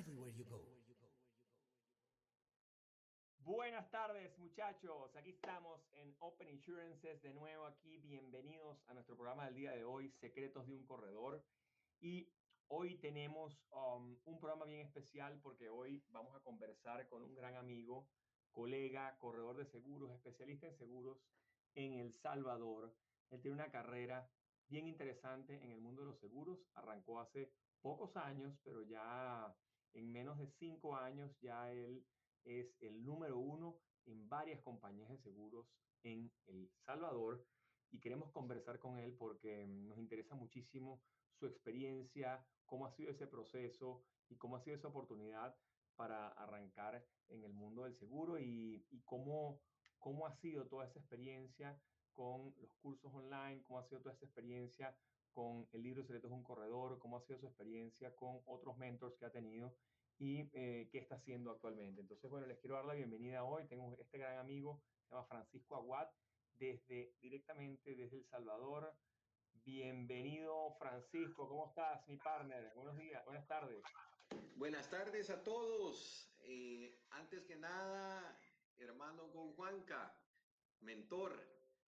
everywhere you go. Buenas tardes muchachos, aquí estamos en Open Insurances de nuevo aquí, bienvenidos a nuestro programa del día de hoy, Secretos de un Corredor. Y hoy tenemos um, un programa bien especial porque hoy vamos a conversar con un gran amigo, colega, corredor de seguros, especialista en seguros en El Salvador. Él tiene una carrera bien interesante en el mundo de los seguros, arrancó hace pocos años, pero ya en menos de cinco años ya él es el número uno en varias compañías de seguros en El Salvador y queremos conversar con él porque nos interesa muchísimo su experiencia, cómo ha sido ese proceso y cómo ha sido esa oportunidad para arrancar en el mundo del seguro y, y cómo, cómo ha sido toda esa experiencia con los cursos online, cómo ha sido toda esa experiencia con el libro Secretos de un Corredor, cómo ha sido su experiencia con otros mentors que ha tenido y eh, qué está haciendo actualmente. Entonces, bueno, les quiero dar la bienvenida hoy. Tengo este gran amigo, se llama Francisco Aguad, desde, directamente desde El Salvador. Bienvenido, Francisco. ¿Cómo estás, mi partner? Buenos días, buenas tardes. Buenas tardes a todos. Eh, antes que nada, hermano Juanca, mentor,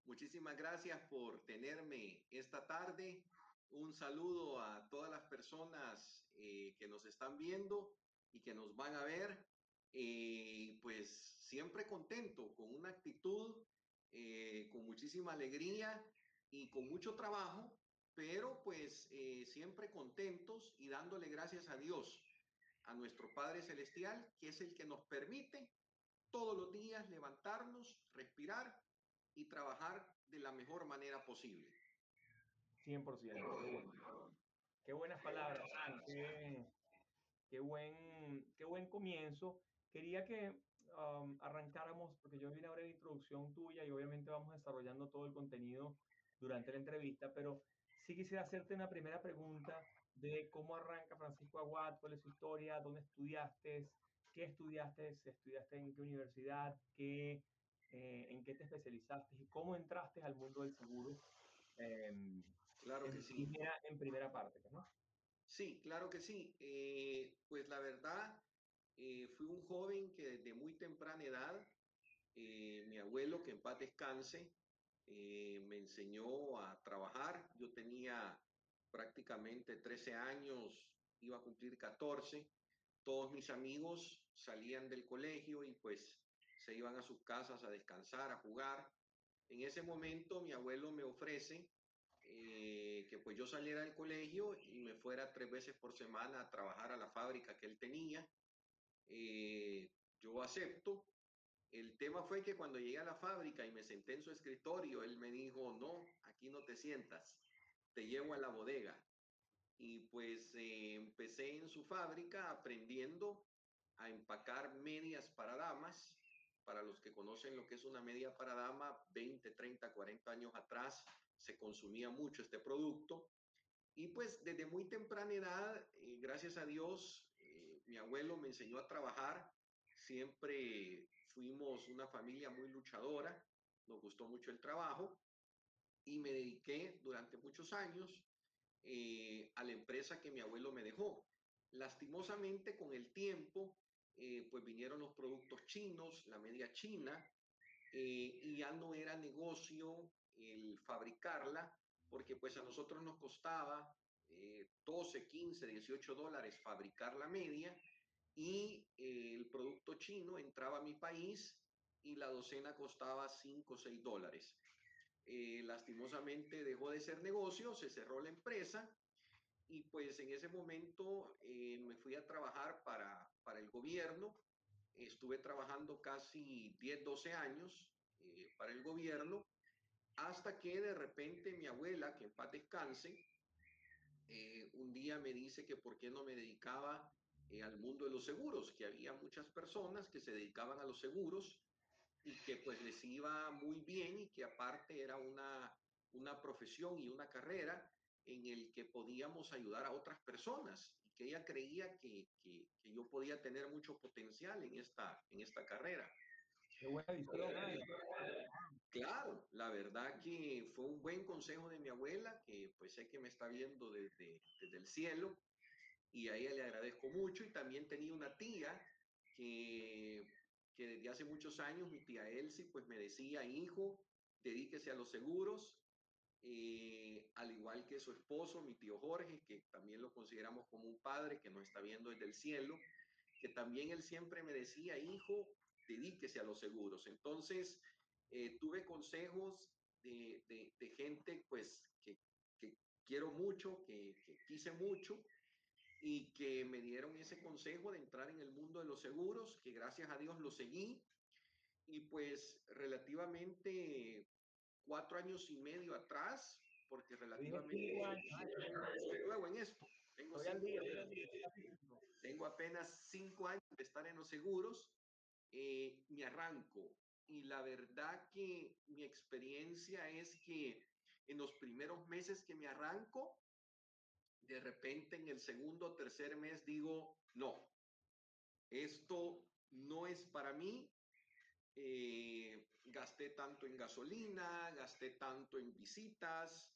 muchísimas gracias por tenerme esta tarde. Un saludo a todas las personas eh, que nos están viendo y que nos van a ver. Eh, pues siempre contento, con una actitud, eh, con muchísima alegría y con mucho trabajo, pero pues eh, siempre contentos y dándole gracias a Dios, a nuestro Padre Celestial, que es el que nos permite todos los días levantarnos, respirar y trabajar de la mejor manera posible. 100%. Qué, buenas palabras. Qué, qué, buen, qué buen comienzo. Quería que um, arrancáramos, porque yo vine a ver la introducción tuya y obviamente vamos desarrollando todo el contenido durante la entrevista, pero sí quisiera hacerte una primera pregunta de cómo arranca Francisco Aguad, cuál es su historia, dónde estudiaste, qué estudiaste, estudiaste en qué universidad, qué, eh, en qué te especializaste y cómo entraste al mundo del seguro. Eh, claro en, que sí. primera, en primera parte, ¿no? Sí, claro que sí. Eh, pues la verdad, eh, fui un joven que desde muy temprana edad, eh, mi abuelo, que en paz descanse, eh, me enseñó a trabajar. Yo tenía prácticamente 13 años, iba a cumplir 14. Todos mis amigos salían del colegio y pues se iban a sus casas a descansar, a jugar. En ese momento mi abuelo me ofrece eh, que pues yo saliera del colegio y me fuera tres veces por semana a trabajar a la fábrica que él tenía. Eh, yo acepto. El tema fue que cuando llegué a la fábrica y me senté en su escritorio, él me dijo, no, aquí no te sientas, te llevo a la bodega. Y pues eh, empecé en su fábrica aprendiendo a empacar medias para damas. Para los que conocen lo que es una media para dama, 20, 30, 40 años atrás se consumía mucho este producto. Y pues desde muy temprana edad, eh, gracias a Dios, eh, mi abuelo me enseñó a trabajar. Siempre fuimos una familia muy luchadora, nos gustó mucho el trabajo y me dediqué durante muchos años eh, a la empresa que mi abuelo me dejó. Lastimosamente con el tiempo, eh, pues vinieron los productos chinos, la media china, y ya no era negocio el fabricarla, porque pues a nosotros nos costaba 12, 15, 18 dólares fabricar la media y eh, el producto chino entraba a mi país y la docena costaba 5 o 6 dólares. Eh, lastimosamente dejó de ser negocio, se cerró la empresa y pues en ese momento eh, me fui a trabajar para, para, el gobierno. Estuve trabajando casi 10, 12 años eh, para el gobierno hasta que de repente mi abuela, que en paz descanse, eh, un día me dice que por qué no me dedicaba eh, al mundo de los seguros, que había muchas personas que se dedicaban a los seguros y que pues les iba muy bien y que aparte era una, una profesión y una carrera en el que podíamos ayudar a otras personas y que ella creía que, que, que yo podía tener mucho potencial en esta, en esta carrera. Qué buena visión. Claro, la verdad que fue un buen consejo de mi abuela, que pues sé que me está viendo desde, desde el cielo, y a ella le agradezco mucho. Y también tenía una tía que, que desde hace muchos años, mi tía Elsie, pues me decía, hijo, dedíquese a los seguros, eh, al igual que su esposo, mi tío Jorge, que también lo consideramos como un padre que nos está viendo desde el cielo, que también él siempre me decía, hijo, dedíquese a los seguros. Entonces, eh, tuve consejos de, de, de, gente pues que, que quiero mucho, que, que, quise mucho y que me dieron ese consejo de entrar en el mundo de los seguros, que gracias a Dios lo seguí. Y pues relativamente cuatro años y medio atrás, porque relativamente soy nuevo en esto. Tengo, cinco, tengo apenas cinco años de estar en los seguros, eh, me arranco y la verdad que mi experiencia es que en los primeros meses que me arranco, de repente en el segundo o tercer mes digo, no, esto no es para mí. Eh, gasté tanto en gasolina, gasté tanto en visitas,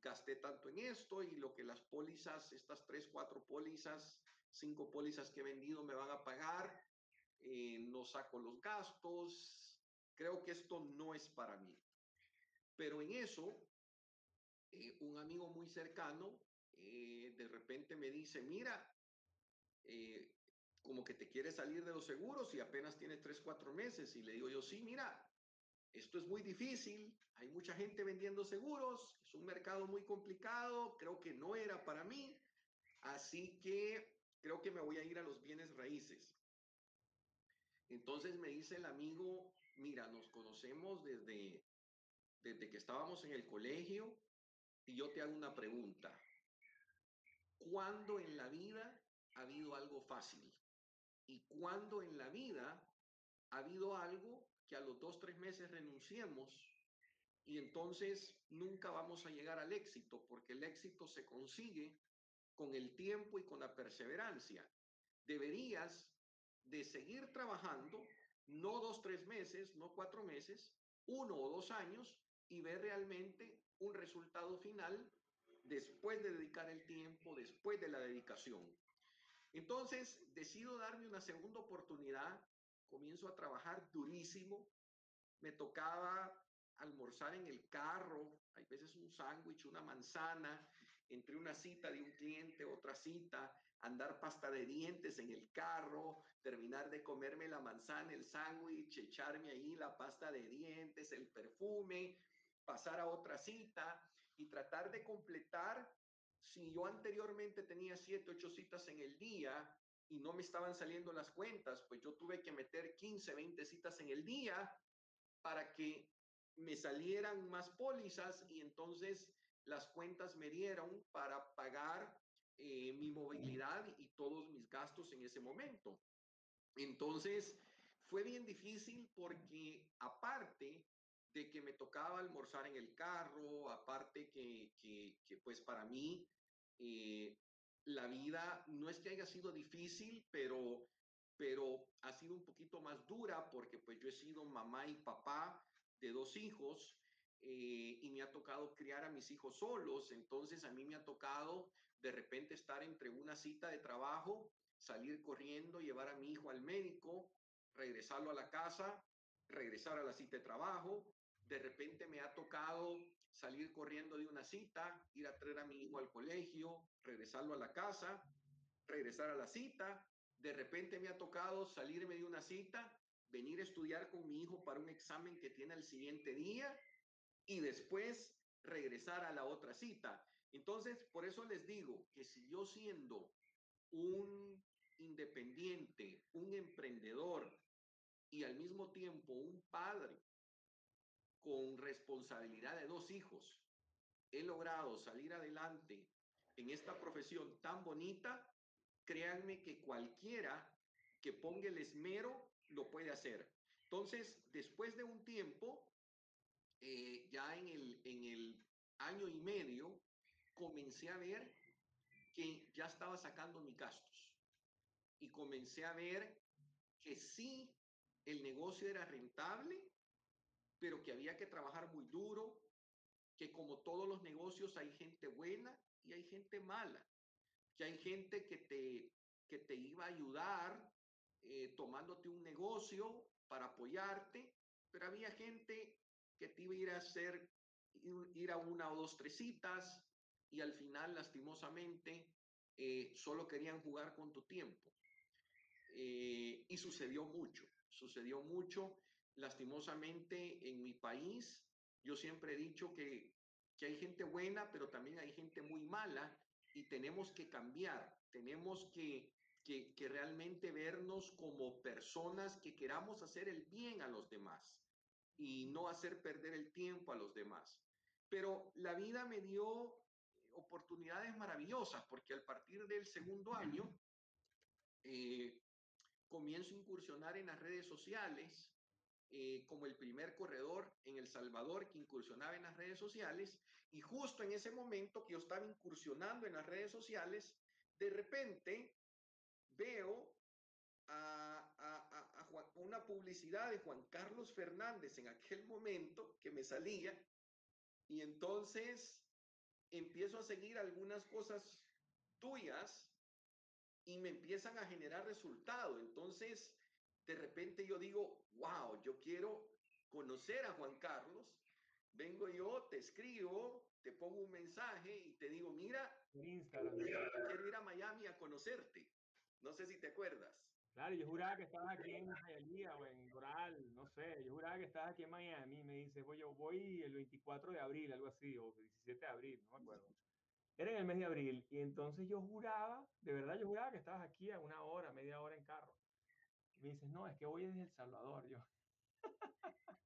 gasté tanto en esto y lo que las pólizas, estas tres, cuatro pólizas, cinco pólizas que he vendido me van a pagar, eh, no saco los gastos, creo que esto no es para mí. Pero en eso, eh, un amigo muy cercano eh, de repente me dice, mira, eh, como que te quieres salir de los seguros y apenas tienes tres, cuatro meses. Y le digo yo, sí, mira, esto es muy difícil, hay mucha gente vendiendo seguros, es un mercado muy complicado, creo que no era para mí, así que creo que me voy a ir a los bienes raíces. Entonces me dice el amigo, mira, nos conocemos desde, desde que estábamos en el colegio y yo te hago una pregunta. ¿Cuándo en la vida ha habido algo fácil? ¿Y cuándo en la vida ha habido algo que a los dos, tres meses renunciemos y entonces nunca vamos a llegar al éxito? Porque el éxito se consigue con el tiempo y con la perseverancia. Deberías de seguir trabajando no dos, tres meses, no cuatro meses, uno o dos años y ver realmente un resultado final después de dedicar el tiempo, después de la dedicación. Entonces, decido darme una segunda oportunidad, comienzo a trabajar durísimo, me tocaba almorzar en el carro, hay veces un sándwich, una manzana, entre una cita de un cliente, otra cita, andar pasta de dientes en el carro, terminar de comerme la manzana, el sándwich, echarme ahí la pasta de dientes, el perfume, pasar a otra cita y tratar de completar. Si yo anteriormente tenía siete, ocho citas en el día y no me estaban saliendo las cuentas, pues yo tuve que meter 15, 20 citas en el día para que me salieran más pólizas y entonces las cuentas me dieron para pagar eh, mi movilidad y todos mis gastos en ese momento. Entonces, fue bien difícil porque aparte de que me tocaba almorzar en el carro, aparte que, que, que pues para mí eh, la vida no es que haya sido difícil, pero, pero ha sido un poquito más dura porque pues yo he sido mamá y papá de dos hijos eh, y me ha tocado criar a mis hijos solos, entonces a mí me ha tocado de repente estar entre una cita de trabajo salir corriendo, llevar a mi hijo al médico, regresarlo a la casa, regresar a la cita de trabajo. De repente me ha tocado salir corriendo de una cita, ir a traer a mi hijo al colegio, regresarlo a la casa, regresar a la cita. De repente me ha tocado salirme de una cita, venir a estudiar con mi hijo para un examen que tiene el siguiente día y después regresar a la otra cita. Entonces, por eso les digo que si yo siendo un independiente, un emprendedor y al mismo tiempo un padre con responsabilidad de dos hijos, he logrado salir adelante en esta profesión tan bonita, créanme que cualquiera que ponga el esmero lo puede hacer. Entonces, después de un tiempo, eh, ya en el, en el año y medio, comencé a ver que ya estaba sacando mis gastos. Y comencé a ver que sí el negocio era rentable, pero que había que trabajar muy duro, que como todos los negocios hay gente buena y hay gente mala, que hay gente que te, que te iba a ayudar eh, tomándote un negocio para apoyarte, pero había gente que te iba a ir a hacer, ir a una o dos, tres citas y al final, lastimosamente, eh, solo querían jugar con tu tiempo. Eh, y sucedió mucho, sucedió mucho. Lastimosamente, en mi país, yo siempre he dicho que, que hay gente buena, pero también hay gente muy mala y tenemos que cambiar, tenemos que, que, que realmente vernos como personas que queramos hacer el bien a los demás y no hacer perder el tiempo a los demás. Pero la vida me dio oportunidades maravillosas porque al partir del segundo año eh, comienzo a incursionar en las redes sociales eh, como el primer corredor en El Salvador que incursionaba en las redes sociales y justo en ese momento que yo estaba incursionando en las redes sociales, de repente veo a, una publicidad de Juan Carlos Fernández en aquel momento que me salía y entonces empiezo a seguir algunas cosas tuyas y me empiezan a generar resultado. Entonces, de repente yo digo, wow, yo quiero conocer a Juan Carlos. Vengo yo, te escribo, te pongo un mensaje y te digo, mira, Instagram. quiero ir a Miami a conocerte. No sé si te acuerdas. Claro, yo juraba que estabas aquí en Hialeah o en Doral, no sé, yo juraba que estabas aquí en Miami, me dice, voy, yo voy el 24 de abril, algo así, o 17 de abril, no me acuerdo. Era en el mes de abril, y entonces yo juraba, de verdad yo juraba que estabas aquí a una hora, media hora en carro. Y me dices, no, es que voy desde El Salvador, yo.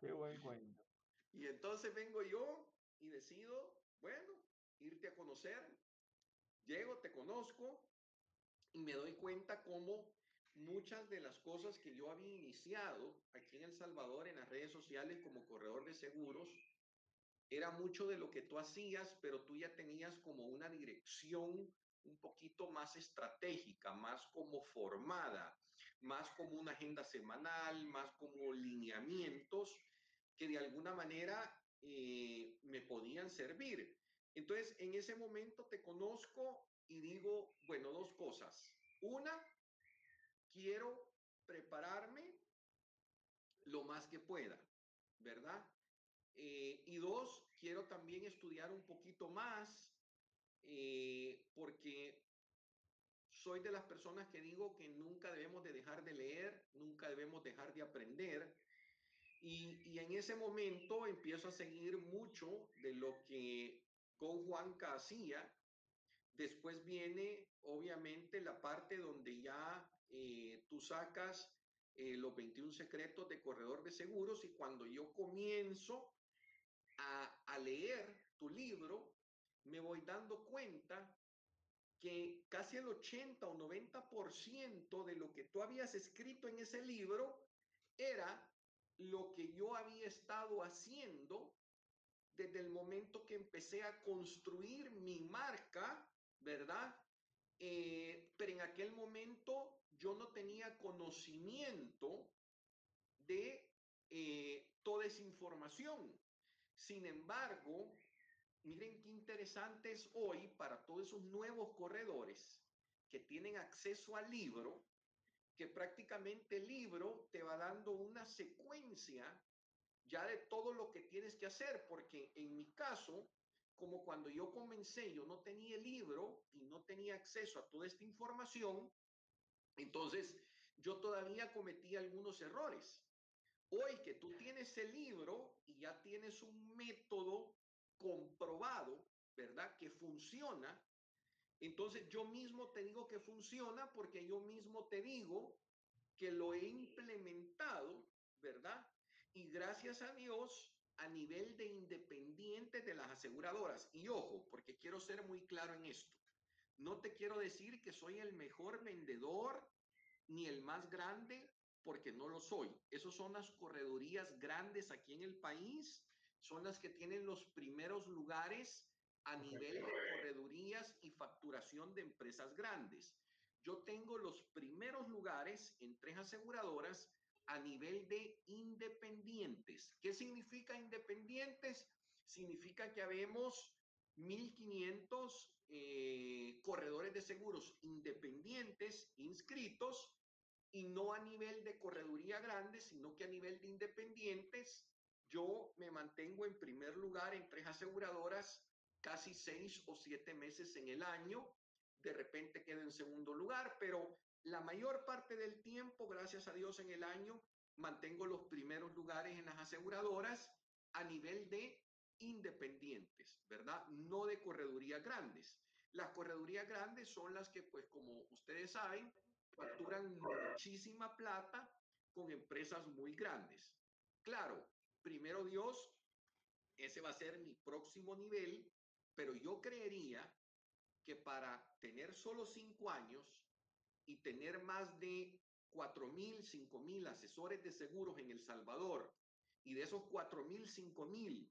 Qué buen cuento. Y entonces vengo yo y decido, bueno, irte a conocer. Llego, te conozco, y me doy cuenta cómo muchas de las cosas que yo había iniciado aquí en El Salvador en las redes sociales como corredor de seguros, era mucho de lo que tú hacías, pero tú ya tenías como una dirección un poquito más estratégica, más como formada, más como una agenda semanal, más como lineamientos que de alguna manera eh, me podían servir. Entonces, en ese momento te conozco y digo, bueno, dos cosas. Una, quiero prepararme lo más que pueda, ¿verdad? Eh, y dos, quiero también estudiar un poquito más eh, porque soy de las personas que digo que nunca debemos de dejar de leer, nunca debemos dejar de aprender. Y, y en ese momento empiezo a seguir mucho de lo que con Juanca hacía Después viene, obviamente, la parte donde ya eh, tú sacas eh, los 21 secretos de corredor de seguros y cuando yo comienzo a, a leer tu libro, me voy dando cuenta que casi el 80 o 90% de lo que tú habías escrito en ese libro era lo que yo había estado haciendo desde el momento que empecé a construir mi marca ¿verdad? Eh, pero en aquel momento yo no tenía conocimiento de eh, toda esa información. Sin embargo, miren qué interesante es hoy para todos esos nuevos corredores que tienen acceso al libro, que prácticamente el libro te va dando una secuencia ya de todo lo que tienes que hacer, porque en mi caso, como cuando yo comencé, yo no tenía libro y no tenía acceso a toda esta información, entonces yo todavía cometí algunos errores. Hoy que tú tienes el libro y ya tienes un método comprobado, ¿verdad? Que funciona, entonces yo mismo te digo que funciona porque yo mismo te digo que lo he implementado, ¿verdad? Y gracias a Dios, a nivel de independiente de las aseguradoras. Y ojo, porque quiero ser muy claro en esto. No te quiero decir que soy el mejor vendedor ni el más grande, porque no lo soy. Esas son las corredurías grandes aquí en el país, son las que tienen los primeros lugares a nivel de corredurías y facturación de empresas grandes. yo tengo los primeros lugares en tres aseguradoras a nivel de independientes. ¿Qué significa independientes? Significa que habemos 1.500 eh, corredores de seguros independientes inscritos y no a nivel de correduría grande, sino que a nivel de independientes, yo me mantengo en primer lugar en tres aseguradoras casi seis o siete meses en el año. De repente quedo en segundo lugar, pero la mayor parte del tiempo, gracias a Dios, en el año mantengo los primeros lugares en las aseguradoras a nivel de independientes, ¿verdad? No de corredurías grandes. Las corredurías grandes son las que, pues como ustedes saben, facturan muchísima plata con empresas muy grandes. Claro, primero Dios, ese va a ser mi próximo nivel, pero yo creería que para tener solo cinco años y tener más de cuatro mil, cinco mil asesores de seguros en El Salvador, y de esos cuatro mil, cinco mil,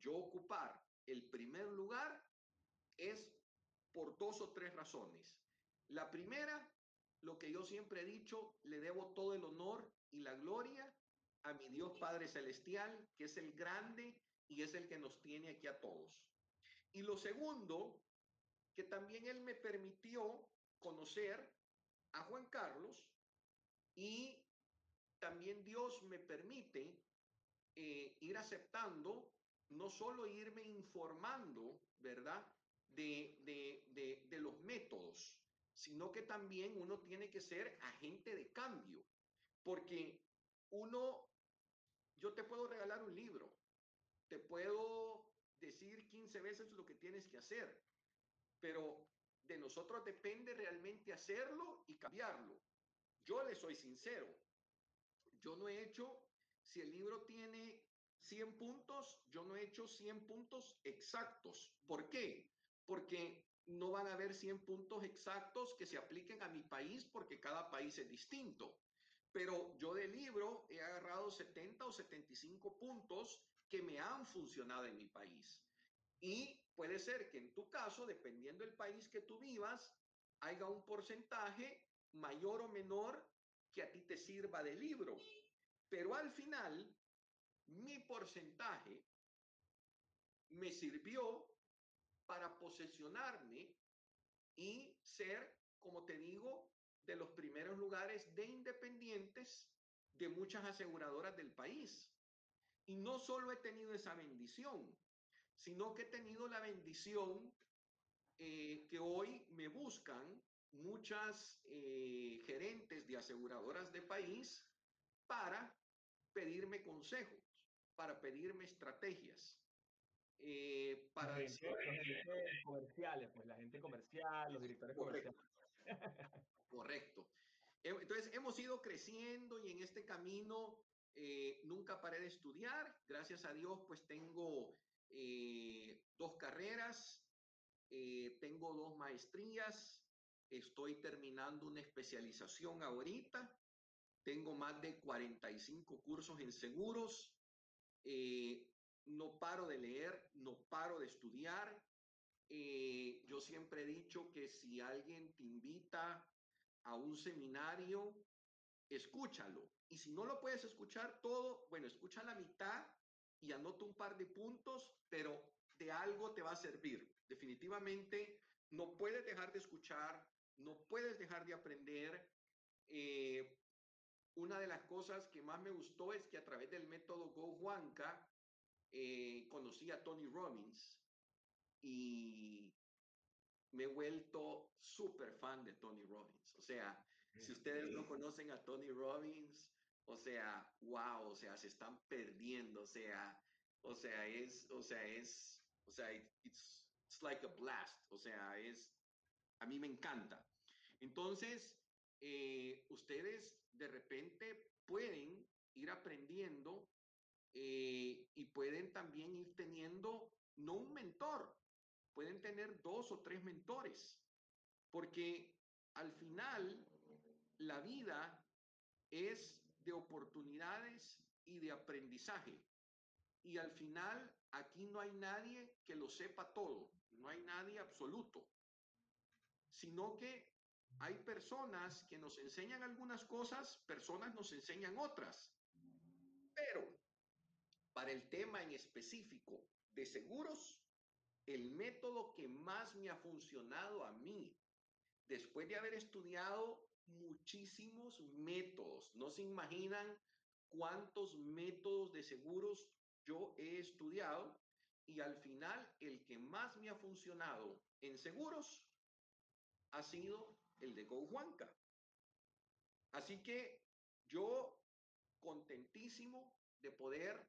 yo ocupar el primer lugar es por dos o tres razones. La primera, lo que yo siempre he dicho, le debo todo el honor y la gloria a mi Dios Padre Celestial, que es el grande y es el que nos tiene aquí a todos. Y lo segundo, que también Él me permitió conocer a Juan Carlos y también Dios me permite eh, ir aceptando no solo irme informando, ¿verdad? De, de, de, los métodos, sino que también uno tiene que ser agente de cambio, porque uno, yo te puedo regalar un libro, te puedo decir 15 veces lo que tienes que hacer, pero de nosotros depende realmente hacerlo y cambiarlo. Yo le soy sincero, yo no he hecho, si el libro tiene 100 puntos, yo no he hecho 100 puntos exactos. ¿Por qué? Porque no van a haber 100 puntos exactos que se apliquen a mi país porque cada país es distinto. Pero yo del libro he agarrado 70 o 75 puntos que me han funcionado en mi país. Y puede ser que en tu caso, dependiendo del país que tú vivas, haya un porcentaje mayor o menor que a ti te sirva de libro. Pero al final, mi porcentaje me sirvió para posesionarme y ser, como te digo, de los primeros lugares de independientes de muchas aseguradoras del país. Y no solo he tenido esa bendición, sino que he tenido la bendición eh, que hoy me buscan muchas eh, gerentes de aseguradoras de país para pedirme consejos para pedirme estrategias. Eh, para la gente, comerciales, pues la gente comercial, los directores Correcto. comerciales. Correcto. Entonces hemos ido creciendo y en este camino eh, nunca paré de estudiar. Gracias a Dios, pues tengo eh, dos carreras, tengo dos maestrías, estoy terminando una especialización ahorita, tengo más de 45 cursos en seguros, eh, no paro de leer, no paro de estudiar. Eh, yo siempre he dicho que si alguien te invita a un seminario, escúchalo. Y si no lo puedes escuchar todo, bueno, escucha la mitad y anota un par de puntos, pero de algo te va a servir. Definitivamente no puedes dejar de escuchar, no puedes dejar de aprender. Eh, una de las cosas que más me gustó es que a través del método Go Juanca eh, conocí a Tony Robbins y me he vuelto súper fan de Tony Robbins. O sea, si ustedes no conocen a Tony Robbins, o sea, wow, o sea, se están perdiendo, o sea, o sea, es, o sea, es, o sea, it's, it's like a blast, o sea, es, a mí me encanta. Entonces, eh, ustedes de repente pueden ir aprendiendo eh, y pueden también ir teniendo, no un mentor, pueden tener dos o tres mentores, porque al final la vida es de oportunidades y de aprendizaje. Y al final aquí no hay nadie que lo sepa todo, no hay nadie absoluto, sino que hay personas que nos enseñan algunas cosas, personas nos enseñan otras. Pero para el tema en específico de seguros, el método que más me ha funcionado a mí, después de haber estudiado muchísimos métodos, no se imaginan cuántos métodos de seguros yo he estudiado y al final el que más me ha funcionado en seguros ha sido el de Go Juanca. Así que yo contentísimo de poder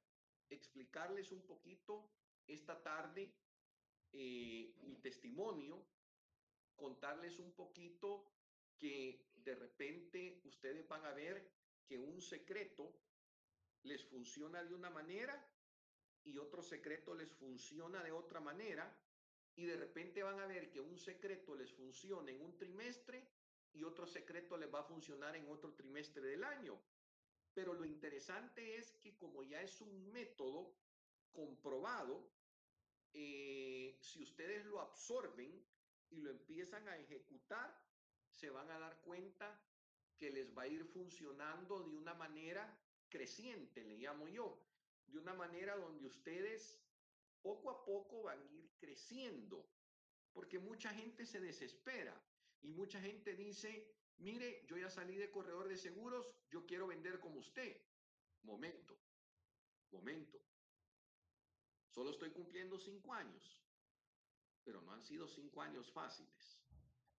explicarles un poquito esta tarde eh, mi testimonio, contarles un poquito que de repente ustedes van a ver que un secreto les funciona de una manera y otro secreto les funciona de otra manera y de repente van a ver que un secreto les funciona en un trimestre y otro secreto les va a funcionar en otro trimestre del año. Pero lo interesante es que como ya es un método comprobado, eh, si ustedes lo absorben y lo empiezan a ejecutar, se van a dar cuenta que les va a ir funcionando de una manera creciente, le llamo yo, de una manera donde ustedes poco a poco van a ir creciendo, porque mucha gente se desespera y mucha gente dice, mire, yo ya salí de corredor de seguros, yo quiero vender como usted. Momento, momento. Solo estoy cumpliendo cinco años, pero no han sido cinco años fáciles.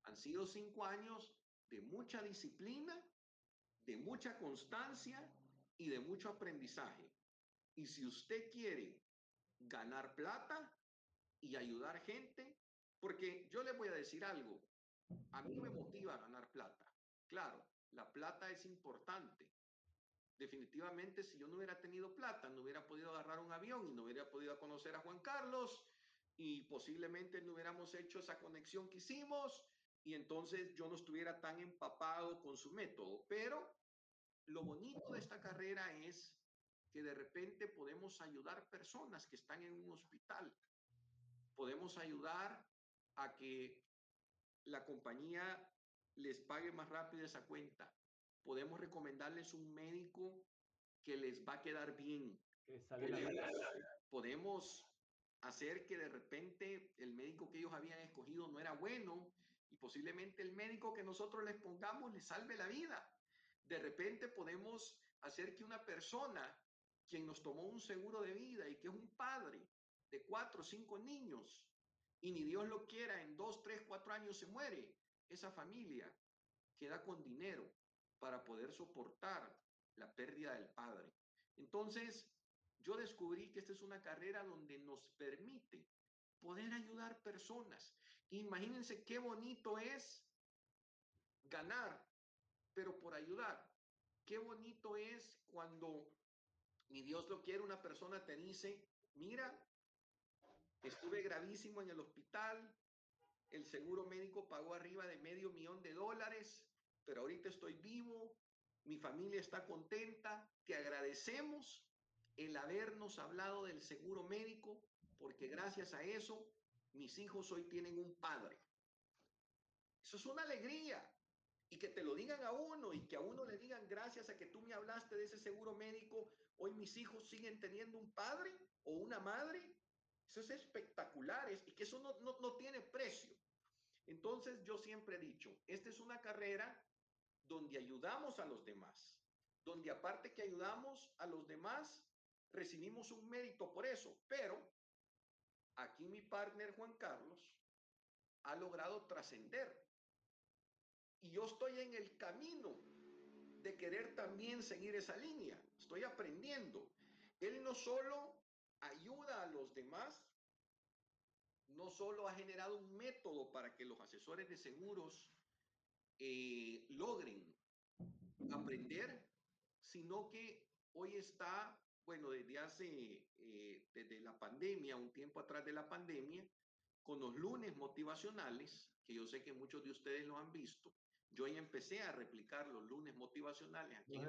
Han sido cinco años de mucha disciplina, de mucha constancia y de mucho aprendizaje. Y si usted quiere ganar plata y ayudar gente, porque yo le voy a decir algo, a mí me motiva ganar plata. Claro, la plata es importante, definitivamente si yo no hubiera tenido plata, no hubiera podido agarrar un avión y no hubiera podido conocer a Juan Carlos y posiblemente no hubiéramos hecho esa conexión que hicimos y entonces yo no estuviera tan empapado con su método. Pero lo bonito de esta carrera es que de repente podemos ayudar personas que están en un hospital. Podemos ayudar a que la compañía les pague más rápido esa cuenta podemos recomendarles un médico que les va a quedar bien. podemos hacer que de repente el médico que ellos habían escogido no era bueno y posiblemente el médico que nosotros les pongamos les salve la vida. De repente podemos hacer que una persona quien nos tomó un seguro de vida y que es un padre de cuatro o cinco niños y ni Dios lo quiera, en dos, tres, cuatro años se muere, esa familia queda con dinero para poder soportar la pérdida del padre. Entonces, yo descubrí que esta es una carrera donde nos permite poder ayudar personas. Imagínense qué bonito es ganar, pero por ayudar. Qué bonito es cuando, mi Dios lo quiere, una persona te dice, mira, estuve gravísimo en el hospital, el seguro médico pagó arriba de medio millón de dólares, pero ahorita estoy vivo, mi familia está contenta, te agradecemos el habernos hablado del seguro médico, porque gracias a eso mis hijos hoy tienen un padre. Eso es una alegría. Y que te lo digan a uno y que a uno le digan gracias a que tú me hablaste de ese seguro médico, hoy mis hijos siguen teniendo un padre o una madre. Eso es espectacular y que eso no, no, no tiene precio. Entonces yo siempre he dicho, esta es una carrera donde ayudamos a los demás, donde aparte que ayudamos a los demás, recibimos un mérito por eso, pero aquí mi partner Juan Carlos ha logrado trascender. Y yo estoy en el camino de querer también seguir esa línea. Estoy aprendiendo. Él no solo ayuda a los demás, no solo ha generado un método para que los asesores de seguros eh, logren aprender, sino que hoy está, bueno, desde hace, eh, desde la pandemia, un tiempo atrás de la pandemia, con los lunes motivacionales, que yo sé que muchos de ustedes lo han visto. Yo ya empecé a replicar los lunes motivacionales aquí en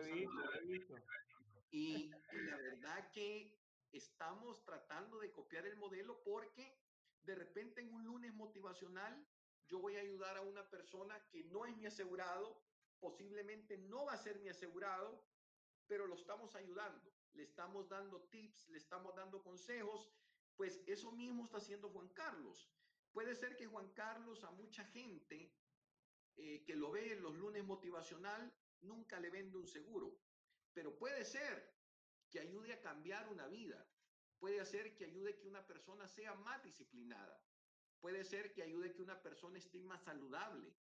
Y la verdad que estamos tratando de copiar el modelo porque de repente en un lunes motivacional yo voy a ayudar a una persona que no es mi asegurado, posiblemente no va a ser mi asegurado, pero lo estamos ayudando, le estamos dando tips, le estamos dando consejos, pues eso mismo está haciendo Juan Carlos. Puede ser que Juan Carlos a mucha gente eh, que lo ve en los lunes motivacional nunca le vende un seguro, pero puede ser que ayude a cambiar una vida, puede ser que ayude que una persona sea más disciplinada, puede ser que ayude que una persona esté más saludable,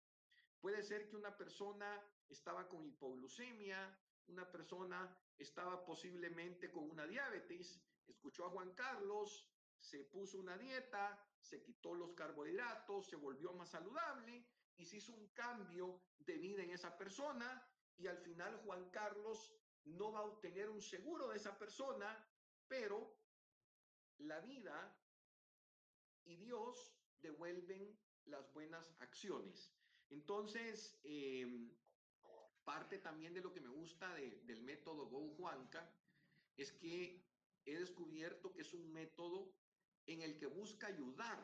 puede ser que una persona estaba con hipoglucemia, una persona estaba posiblemente con una diabetes, escuchó a Juan Carlos, se puso una dieta, se quitó los carbohidratos, se volvió más saludable y se hizo un cambio de vida en esa persona y al final Juan Carlos no va a obtener un seguro de esa persona, pero la vida y Dios devuelven las buenas acciones. Entonces, em, parte también de lo que me gusta del método Go Juanca es que he descubierto que es un método en el que busca ayudar.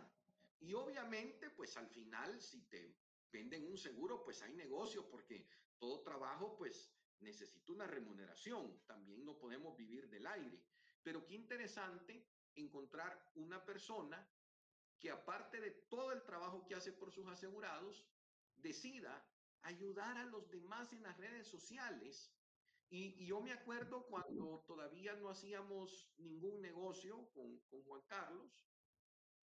Y obviamente, pues al final, si te venden un seguro, pues hay negocio, porque todo trabajo, pues necesita una remuneración. También no podemos vivir del aire. Pero qué interesante encontrar una persona que aparte de todo el trabajo que hace por sus asegurados, decida ayudar a los demás en las redes sociales. Y, yo me acuerdo cuando todavía no hacíamos ningún negocio con, con Juan Carlos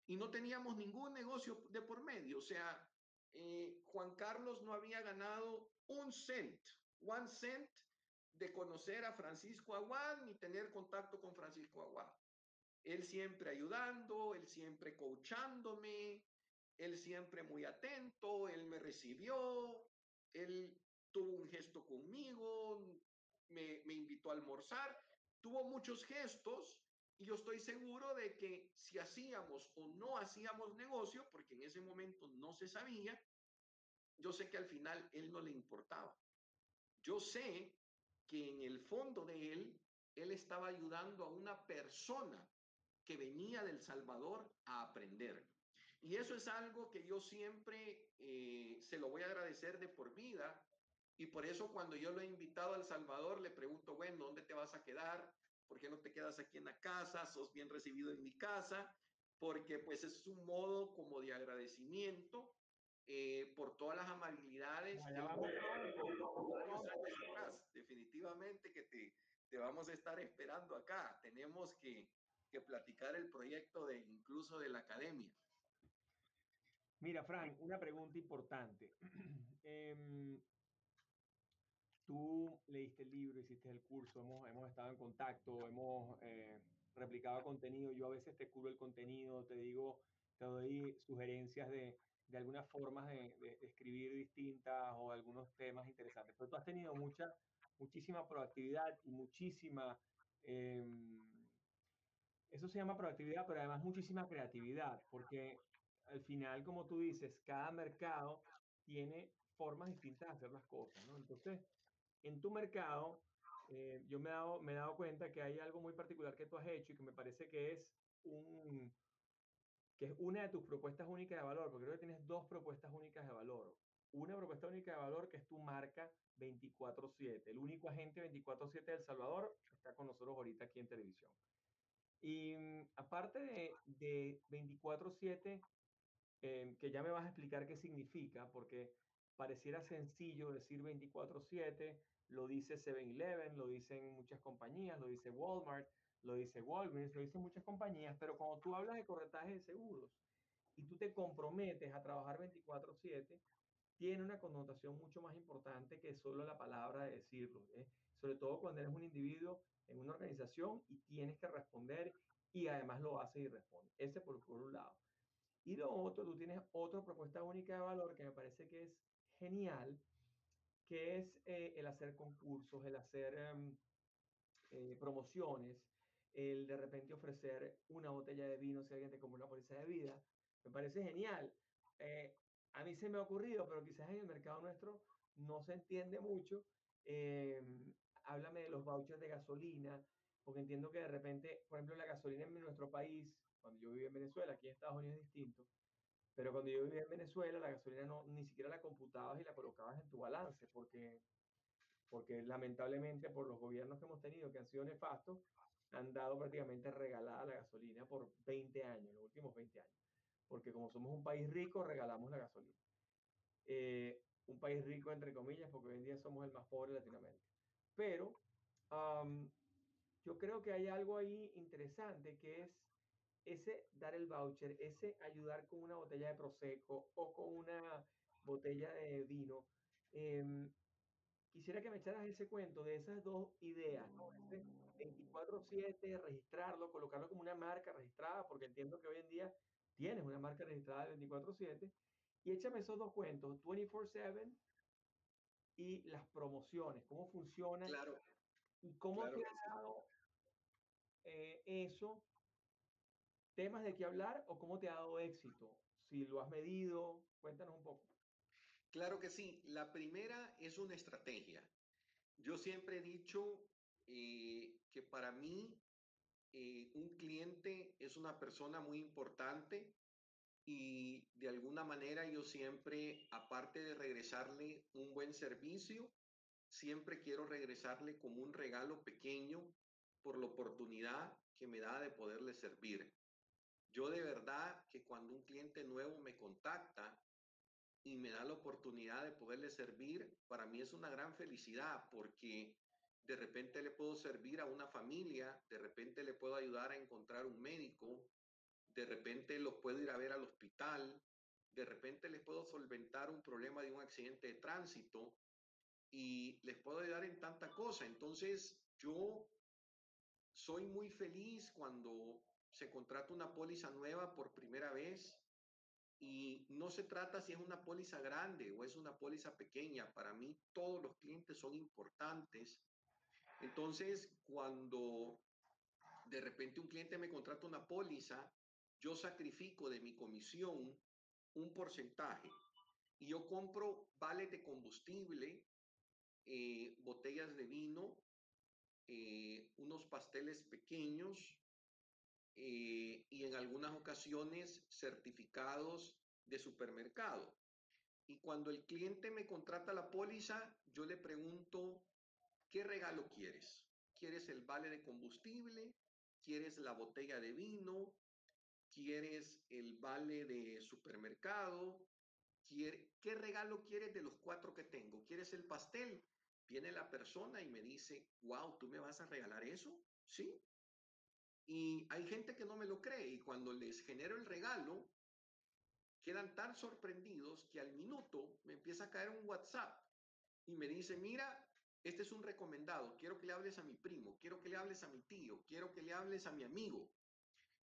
y no teníamos ningún negocio de por medio. O sea, eh, Juan Carlos no había ganado un cent, one cent de conocer a Francisco Aguad ni tener contacto con Francisco Aguad. Él siempre ayudando, él siempre coachándome, él siempre muy atento, él me recibió, él tuvo un gesto conmigo, me, me invitó a almorzar, tuvo muchos gestos y yo estoy seguro de que si hacíamos o no hacíamos negocio, porque en ese momento no se sabía, yo sé que al final él no le importaba. Yo sé que en el fondo de él, él estaba ayudando a una persona que venía del Salvador a aprender. Y eso es algo que yo siempre eh, se lo voy a agradecer de por vida. Y por eso cuando yo lo he invitado al Salvador, le pregunto, bueno, ¿dónde te vas a quedar? ¿Por qué no te quedas aquí en la casa? ¿Sos bien recibido en mi casa? Porque pues es un modo como de agradecimiento eh, por todas las amabilidades. Definitivamente que te, te vamos a estar esperando acá. Tenemos que, que platicar el proyecto de incluso de la academia. Mira, Frank, una pregunta importante. eh, tú leíste el libro, hiciste el curso, hemos, hemos estado en contacto, hemos eh, replicado contenido. Yo a veces te curo el contenido, te digo, te doy sugerencias de, de algunas formas de, escribir distintas o algunos temas interesantes. Pero tú has tenido mucha, muchísima proactividad y muchísima... Eh, eso se llama proactividad, pero además muchísima creatividad, porque al final, como tú dices, cada mercado tiene formas distintas de hacer las cosas. Entonces, en tu mercado, eh, yo me he, dado, me he dado cuenta que hay algo muy particular que tú has hecho y que me parece que es un que es una de tus propuestas únicas de valor, porque creo que tienes dos propuestas únicas de valor. Una propuesta única de valor que es tu marca 24/7. El único agente 24/7 de El Salvador está con nosotros ahorita aquí en televisión. Y mm, aparte de, de 24/7, que ya me vas a explicar qué significa, porque pareciera sencillo decir 24/7, lo dice 7-Eleven, lo dicen muchas compañías, lo dice Walmart, lo dice Walgreens, lo dicen muchas compañías, pero cuando tú hablas de corretaje de seguros y tú te comprometes a trabajar 24/7, tiene una connotación mucho más importante que solo la palabra de decirlo, ¿eh? sobre todo cuando eres un individuo en una organización y tienes que responder y además lo haces y respondes. Ese por, por un lado. Y lo otro, tú tienes otra propuesta única de valor que me parece que es genial, que es eh, el hacer concursos, el hacer um, eh, promociones, el de repente ofrecer una botella de vino si alguien te compra una póliza de vida. Me parece genial. Eh, a mí se me ha ocurrido, pero quizás en el mercado nuestro no se entiende mucho. Eh, háblame de los vouchers de gasolina, porque entiendo que de repente, por ejemplo, la gasolina en nuestro país, cuando yo viví en Venezuela, aquí en Estados Unidos es distinto, Pero cuando yo vivía en Venezuela, la gasolina no, ni siquiera la computabas y la colocabas en tu balance, porque, porque lamentablemente por los gobiernos que hemos tenido, que han sido nefastos, han dado prácticamente regalada la gasolina por 20 años, los últimos 20 años. Porque como somos un país rico, regalamos la gasolina. Eh, un país rico, entre comillas, porque hoy en día somos el más pobre de Latinoamérica. Pero yo creo que hay algo ahí interesante que es ese dar el voucher, ese ayudar con una botella de prosecco o con una botella de vino. Em, quisiera que me echaras ese cuento de esas dos ideas, ¿no? Ese 24/7, registrarlo, colocarlo como una marca registrada, porque entiendo que hoy en día tienes una marca registrada de 24/7, y échame esos dos cuentos, 24/7 y las promociones, cómo funcionan Claro, y cómo claro te ha dado eh, eso temas de qué hablar o cómo te ha dado éxito. Si lo has medido, cuéntanos un poco. Claro que sí. La primera es una estrategia. Yo siempre he dicho eh, que para mí eh, un cliente es una persona muy importante y de alguna manera yo siempre, aparte de regresarle un buen servicio, siempre quiero regresarle como un regalo pequeño por la oportunidad que me da de poderle servir. Yo de verdad que cuando un cliente nuevo me contacta y me da la oportunidad de poderle servir, para mí es una gran felicidad porque de repente le puedo servir a una familia, de repente le puedo ayudar a encontrar un médico, de repente los puedo ir a ver al hospital, de repente les puedo solventar un problema de un accidente de tránsito y les puedo ayudar en tanta cosa. Entonces, yo soy muy feliz cuando se contrata una póliza nueva por primera vez y no se trata si es una póliza grande o es una póliza pequeña. Para mí todos los clientes son importantes. Entonces, cuando de repente un cliente me contrata una póliza, yo sacrifico de mi comisión un porcentaje y yo compro vales de combustible, eh, botellas de vino, eh, unos pasteles pequeños, eh, y en algunas ocasiones certificados de supermercado. Y cuando el cliente me contrata la póliza, yo le pregunto, ¿qué regalo quieres? ¿Quieres el vale de combustible? ¿Quieres la botella de vino? ¿Quieres el vale de supermercado? ¿Qué regalo quieres de los cuatro que tengo? ¿Quieres el pastel? Viene la persona y me dice, wow, ¿tú me vas a regalar eso? Sí, y hay gente que no me lo cree y cuando les genero el regalo, quedan tan sorprendidos que al minuto me empieza a caer un WhatsApp y me dice, mira, este es un recomendado, quiero que le hables a mi primo, quiero que le hables a mi tío, quiero que le hables a mi amigo.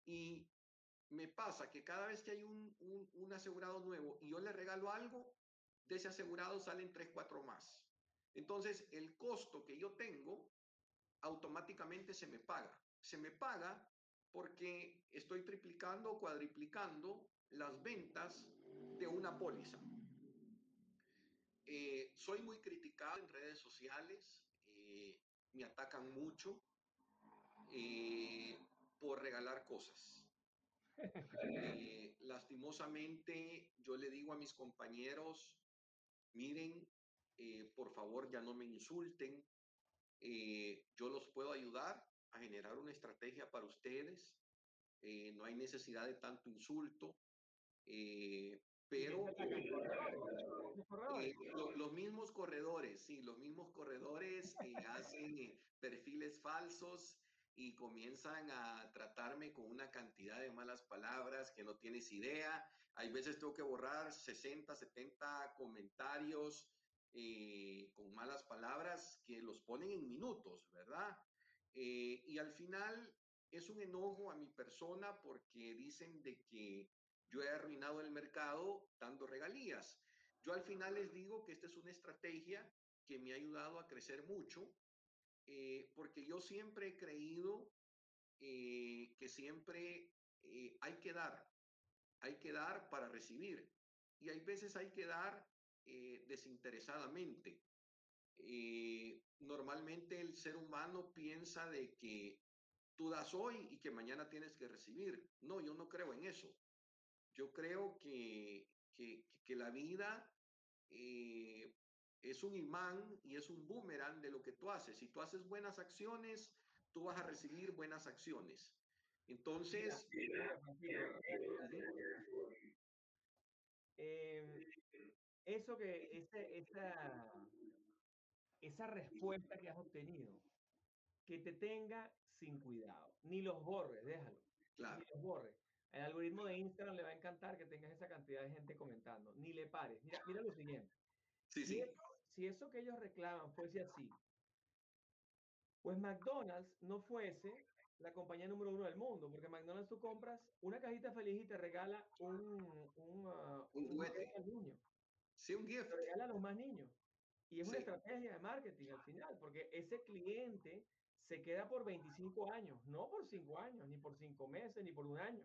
Y me pasa que cada vez que hay un, asegurado nuevo y yo le regalo algo, de ese asegurado salen tres, cuatro más. Entonces, el costo que yo tengo automáticamente se me paga se me paga porque estoy triplicando o cuadriplicando las ventas de una póliza. Eh, soy muy criticado en redes sociales, eh, me atacan mucho eh, por regalar cosas. Lastimosamente, yo le digo a mis compañeros, miren, por favor ya no me insulten, yo los puedo ayudar, a generar una estrategia para ustedes. Eh, no hay necesidad de tanto insulto, eh, pero eh, lo, los mismos corredores, sí, los mismos corredores hacen perfiles falsos y comienzan a tratarme con una cantidad de malas palabras que no tienes idea. Hay veces tengo que borrar 60, 70 comentarios eh, con malas palabras que los ponen en minutos, ¿verdad? Eh, y al final es un enojo a mi persona porque dicen de que yo he arruinado el mercado dando regalías. Yo al final les digo que esta es una estrategia que me ha ayudado a crecer mucho, eh, porque yo siempre he creído eh, que siempre hay que dar, hay que dar para recibir, y hay veces hay que dar desinteresadamente. Normalmente el ser humano piensa de que tú das hoy y que mañana tienes que recibir. No, yo no creo en eso. yo creo que, que, que la vida eh, es un imán y es un boomerang de lo que tú haces. Si tú haces buenas acciones, tú vas a recibir buenas acciones. Entonces, eh, eso que, ese, esa, esa respuesta que has obtenido, que te tenga sin cuidado, ni los borres, déjalo, claro. ni los borres. El algoritmo de Instagram le va a encantar que tengas esa cantidad de gente comentando, ni le pares. Mira, mira lo siguiente. Sí, si, sí. Eso, si eso que ellos reclaman fuese así, pues McDonald's no fuese la compañía número uno del mundo, porque McDonald's tú compras una cajita feliz y te regala un, un, uh, Un juguete. al niño. Sí, un gift. Te regala a los más niños. Y es una Sí. estrategia de marketing al final, porque ese cliente se queda por 25 años, no por 5 años, ni por 5 meses, ni por un año.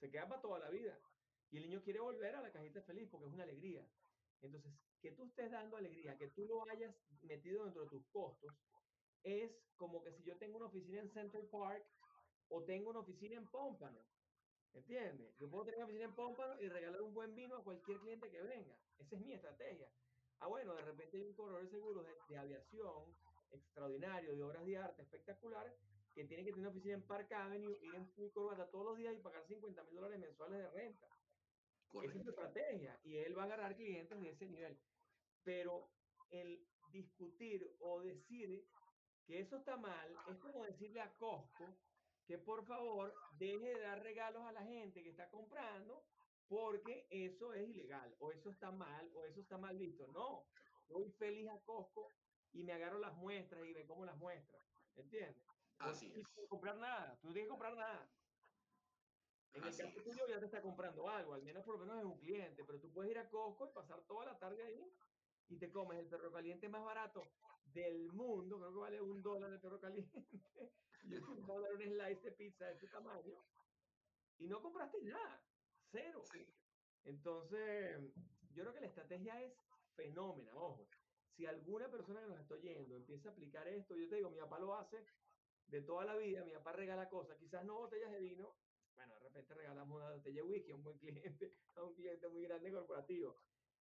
Se queda para toda la vida. Y el niño quiere volver a la cajita feliz porque es una alegría. Entonces, que tú estés dando alegría, que tú lo hayas metido dentro de tus costos, es como que si yo tengo una oficina en Central Park o tengo una oficina en Pómpano. ¿Entiendes? Yo puedo tener una oficina en Pómpano y regalar un buen vino a cualquier cliente que venga. Esa es mi estrategia. Ah, bueno, de repente hay un corredor de seguros de, de aviación extraordinario, de obras de arte espectacular, que tiene que tener una oficina en Park Avenue, ir en full corbata todos los días y pagar 50 mil dólares mensuales de renta. Esa es su Correcto. estrategia y él va a agarrar clientes de ese nivel. Pero el discutir o decir que eso está mal es como decirle a Costco que por favor deje de dar regalos a la gente que está comprando porque eso es ilegal o eso está mal o eso está mal visto. No, voy feliz a Costco y me agarro las muestras y me como las muestras. ¿Entiendes? Así no es. tienes que comprar nada, tú no tienes que comprar nada. En el Así caso es. tuyo ya te está comprando algo, al menos por lo menos es un cliente, pero tú puedes ir a Costco y pasar toda la tarde ahí y te comes el perro caliente más barato del mundo, creo que vale un dólar el perro caliente, y un dólar un slice de pizza de este tamaño, y no compraste nada, cero. Sí. Entonces, yo creo que la estrategia es fenómena, ojo. Si alguna persona que nos está oyendo empieza a aplicar esto, yo te digo, mi papá lo hace de toda la vida, mi papá regala cosas, quizás no botellas de vino, bueno, de repente regalamos una botella de whisky a un buen cliente, a un cliente muy grande corporativo.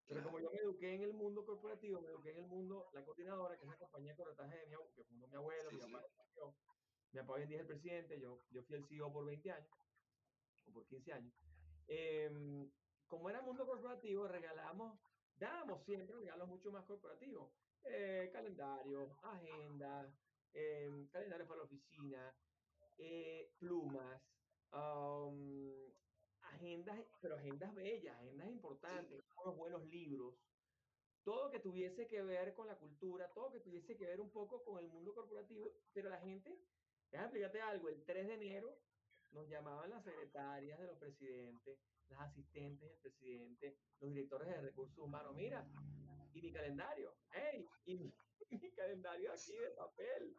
Pero como yo me eduqué en el mundo corporativo, me eduqué en el mundo, la coordinadora, que es la compañía de corretaje de mi abuelo, que fundó mi abuelo, Sí, mi sí. papá, yo, mi papá hoy en día es el presidente, yo, yo fui el CEO por 20 años, o por 15 años. Em, como era mundo corporativo, regalamos, dábamos siempre regalos mucho más corporativos. Eh, calendarios, agendas, em, calendarios para la oficina, eh, plumas, agendas, pero agendas bellas, agendas importantes, unos buenos libros, todo que tuviese que ver con la cultura, todo que tuviese que ver un poco con el mundo corporativo, pero la gente, déjame explicarte algo, el 3 de enero nos llamaban las secretarias de los presidentes, las asistentes del presidente, los directores de recursos humanos, mira, y mi calendario, hey, y mi, mi calendario aquí de papel.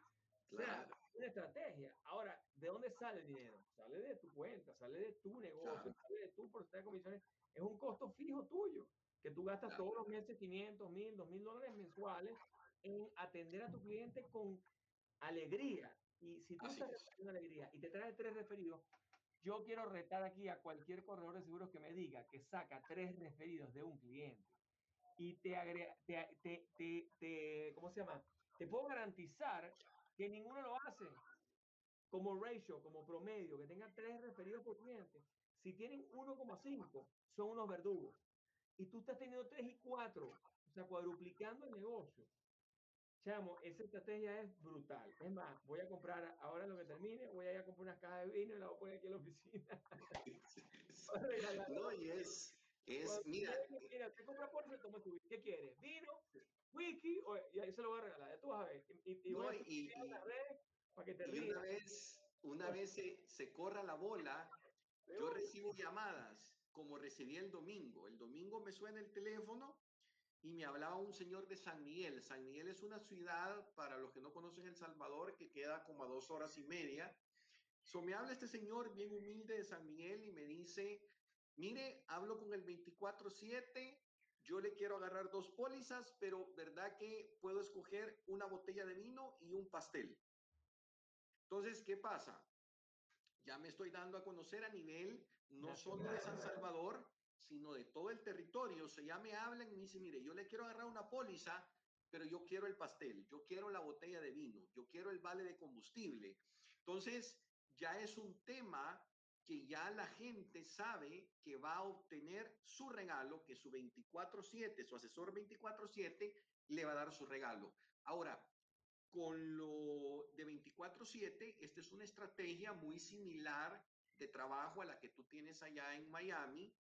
O sea, Claro. una estrategia. Ahora, ¿de dónde sale el dinero? Sale de tu cuenta, sale de tu negocio, Claro. sale de tu porcentaje de comisiones. Es un costo fijo tuyo, que tú gastas Claro. todos los meses 500, 1000, 2000 dólares mensuales en atender a tu cliente con alegría. Y si tú Así estás es. alegría y te trae tres referidos, yo quiero retar aquí a cualquier corredor de seguros que me diga que saca tres referidos de un cliente y te agrega, te, te, te, te- ¿cómo se llama? Te puedo garantizar que ninguno lo hace como ratio, como promedio, que tengan tres referidos por cliente. Si tienen 1,5, son unos verdugos. Y tú estás teniendo 3 y 4, o sea, cuadruplicando el negocio. Chamo, esa estrategia es brutal. Es más, voy a comprar, ahora lo que termine, voy a ir a comprar unas cajas de vino y la voy a poner aquí en la oficina. No, y es, es, mira, llegue, mira, usted compra Porsche, toma whisky. ¿Qué quiere? ¿Vino? ¿Whisky? O- y ahí se lo voy a regalar, ya tú vas a ver. Y, y- y voy no, a subir y, videos en las y- redes para que te y rías. una vez, una vez se, se corra la bola, yo recibo llamadas como recibí el domingo. El domingo me suena el teléfono y me hablaba un señor de San Miguel. San Miguel es una ciudad, para los que no conocen El Salvador, que queda como a dos horas y media. So, me habla este señor bien humilde de San Miguel y me dice, mire, hablo con el 24/7, yo le quiero agarrar dos pólizas, pero ¿verdad que puedo escoger una botella de vino y un pastel? Entonces, ¿qué pasa? ya me estoy dando a conocer a nivel no solo de San Salvador, sino de todo el territorio. O sea, ya me hablan y me dicen, mire, yo le quiero agarrar una póliza, pero yo quiero el pastel, yo quiero la botella de vino, yo quiero el vale de combustible. Entonces, ya es un tema que ya la gente sabe que va a obtener su regalo, que su 24/7, su asesor 24/7 le va a dar su regalo. Ahora, con lo de 24/7, esta es una estrategia muy similar de trabajo a la que tú tienes allá en Miami.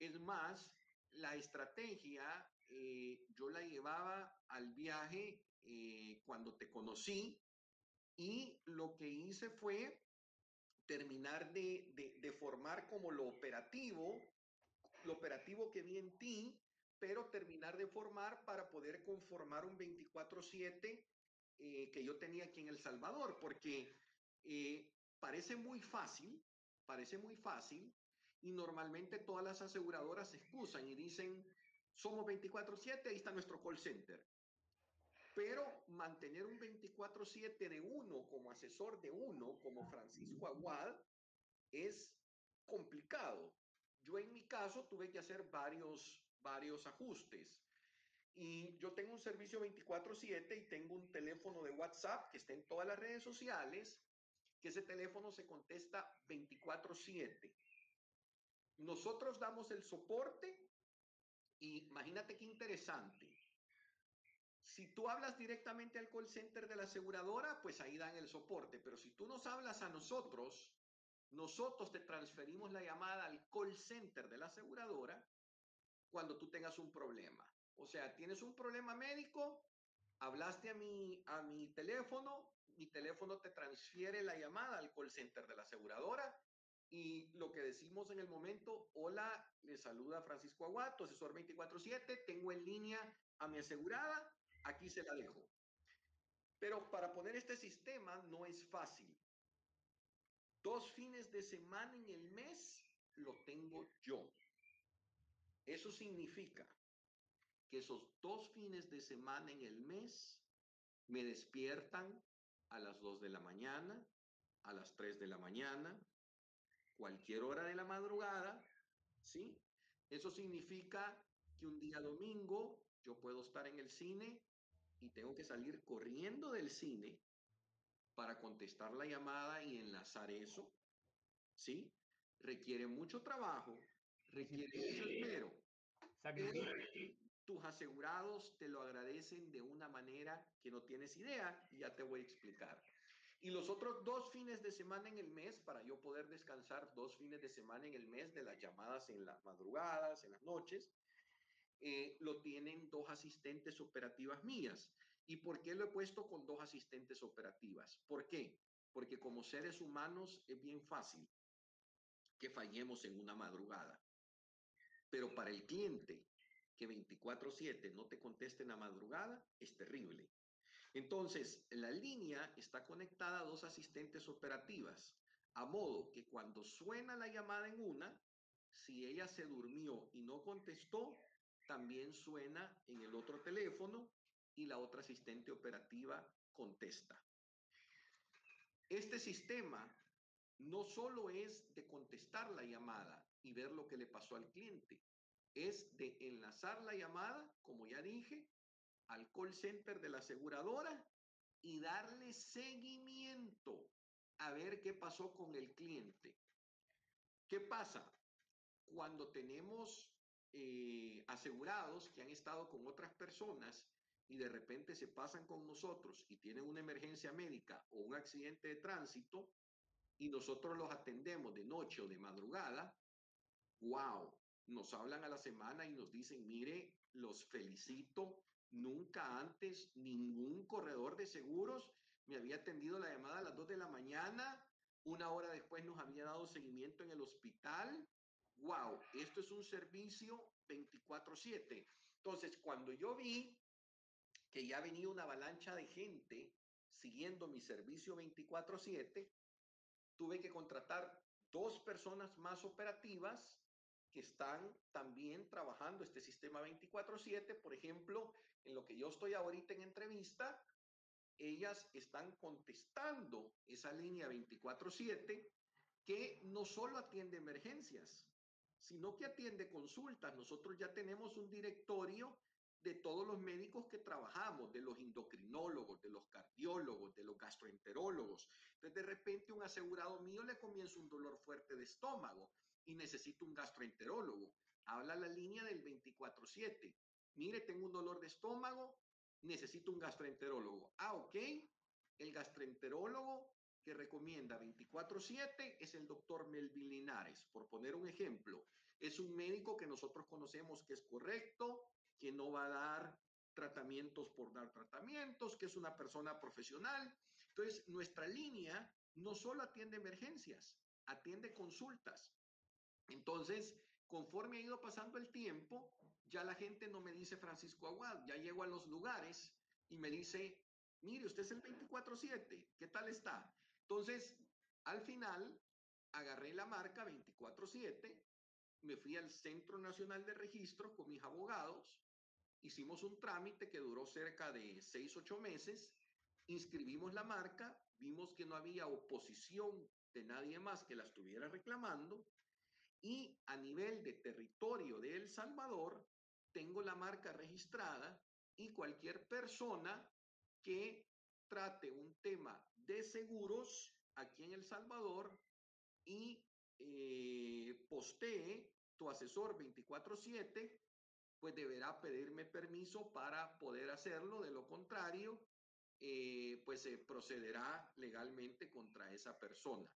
Es más, la estrategia eh, yo la llevaba al viaje eh, cuando te conocí y lo que hice fue terminar de, de, de, formar como lo operativo, lo operativo que vi en ti, pero terminar de formar para poder conformar un 24/7 eh, que yo tenía aquí en El Salvador, porque eh, parece muy fácil, parece muy fácil, y normalmente todas las aseguradoras se excusan y dicen, somos 24/7, ahí está nuestro call center. Pero mantener un 24/7 de uno como asesor de uno, como Francisco Aguad, es complicado. Yo en mi caso tuve que hacer varios, varios ajustes. Y yo tengo un servicio 24/7 y tengo un teléfono de WhatsApp que está en todas las redes sociales, que ese teléfono se contesta 24/7. Nosotros damos el soporte y imagínate qué interesante. Si tú hablas directamente al call center de la aseguradora, pues ahí dan el soporte, pero si tú nos hablas a nosotros, nosotros te transferimos la llamada al call center de la aseguradora cuando tú tengas un problema. O sea, tienes un problema médico, hablaste a mi, a mi teléfono, mi teléfono te transfiere la llamada al call center de la aseguradora y lo que decimos en el momento, hola, le saluda Francisco Aguato, asesor 24/7, tengo en línea a mi asegurada, aquí se la dejo. Pero para poner este sistema no es fácil. Dos fines de semana en el mes lo tengo yo. Eso significa que esos dos fines de semana en el mes me despiertan a las 2 de la mañana, a las 3 de la mañana, cualquier hora de la madrugada, ¿sí? Eso significa que un día domingo yo puedo estar en el cine y tengo que salir corriendo del cine para contestar la llamada y enlazar eso, ¿sí? Requiere mucho trabajo, requiere mucho dinero. tus asegurados te lo agradecen de una manera que no tienes idea y ya te voy a explicar. Y los otros dos fines de semana en el mes, para yo poder descansar dos fines de semana en el mes de las llamadas en las madrugadas, en las noches, eh, lo tienen dos asistentes operativas mías. ¿Y por qué lo he puesto con dos asistentes operativas? ¿Por qué? Porque como seres humanos es bien fácil que fallemos en una madrugada. Pero para el cliente que 24/7 no te conteste en la madrugada es terrible. Entonces, la línea está conectada a dos asistentes operativas, a modo que cuando suena la llamada en una, si ella se durmió y no contestó, también suena en el otro teléfono y la otra asistente operativa contesta. Este sistema no solo es de contestar la llamada y ver lo que le pasó al cliente, es de enlazar la llamada, como ya dije, al call center de la aseguradora y darle seguimiento a ver qué pasó con el cliente. ¿Qué pasa? Cuando tenemos eh, asegurados que han estado con otras personas y de repente se pasan con nosotros y tienen una emergencia médica o un accidente de tránsito y nosotros los atendemos de noche o de madrugada, wow, nos hablan a la semana y nos dicen, mire, los felicito, Nunca antes ningún corredor de seguros me había atendido la llamada a las 2 de la mañana. Una hora después nos había dado seguimiento en el hospital. ¡Wow! Esto es un servicio 24/7. Entonces, cuando yo vi que ya venía una avalancha de gente siguiendo mi servicio 24/7, tuve que contratar dos personas más operativas que están también trabajando este sistema 24/7. Por ejemplo, en lo que yo estoy ahorita en entrevista, ellas están contestando esa línea 24/7 que no solo atiende emergencias, sino que atiende consultas. Nosotros ya tenemos un directorio de todos los médicos que trabajamos, de los endocrinólogos, de los cardiólogos, de los gastroenterólogos. Entonces, de repente, un asegurado mío le comienza un dolor fuerte de estómago y necesita un gastroenterólogo. Habla la línea del 24/7. Mire, tengo un dolor de estómago, necesito un gastroenterólogo. Ah, ok. El gastroenterólogo que recomienda 24/7 es el doctor Melvin Linares, por poner un ejemplo. Es un médico que nosotros conocemos que es correcto, que no va a dar tratamientos por dar tratamientos, que es una persona profesional. Entonces, nuestra línea no solo atiende emergencias, atiende consultas. Entonces, conforme ha ido pasando el tiempo, ya la gente no me dice Francisco Aguad, ya llego a los lugares y me dice, mire, usted es el 24/7, ¿qué tal está? Entonces, al final, agarré la marca 24/7, me fui al Centro Nacional de Registro con mis abogados, hicimos un trámite que duró cerca de 6, 8 meses, inscribimos la marca, vimos que no había oposición de nadie más que la estuviera reclamando y a nivel de territorio de El Salvador tengo la marca registrada y cualquier persona que trate un tema de seguros aquí en El Salvador y eh, postee tu asesor 24/7, pues deberá pedirme permiso para poder hacerlo. De lo contrario, eh, pues se procederá legalmente contra esa persona.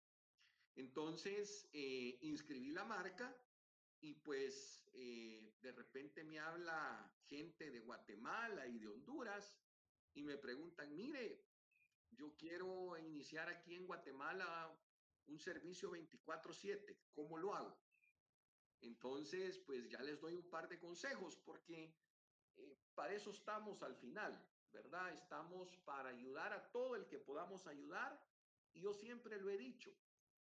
Entonces, eh, inscribí la marca y pues eh, de repente me habla gente de Guatemala y de Honduras y me preguntan, mire, yo quiero iniciar aquí en Guatemala un servicio 24/7, ¿cómo lo hago? Entonces, pues ya les doy un par de consejos porque eh, para eso estamos al final, ¿verdad? Estamos para ayudar a todo el que podamos ayudar y yo siempre lo he dicho,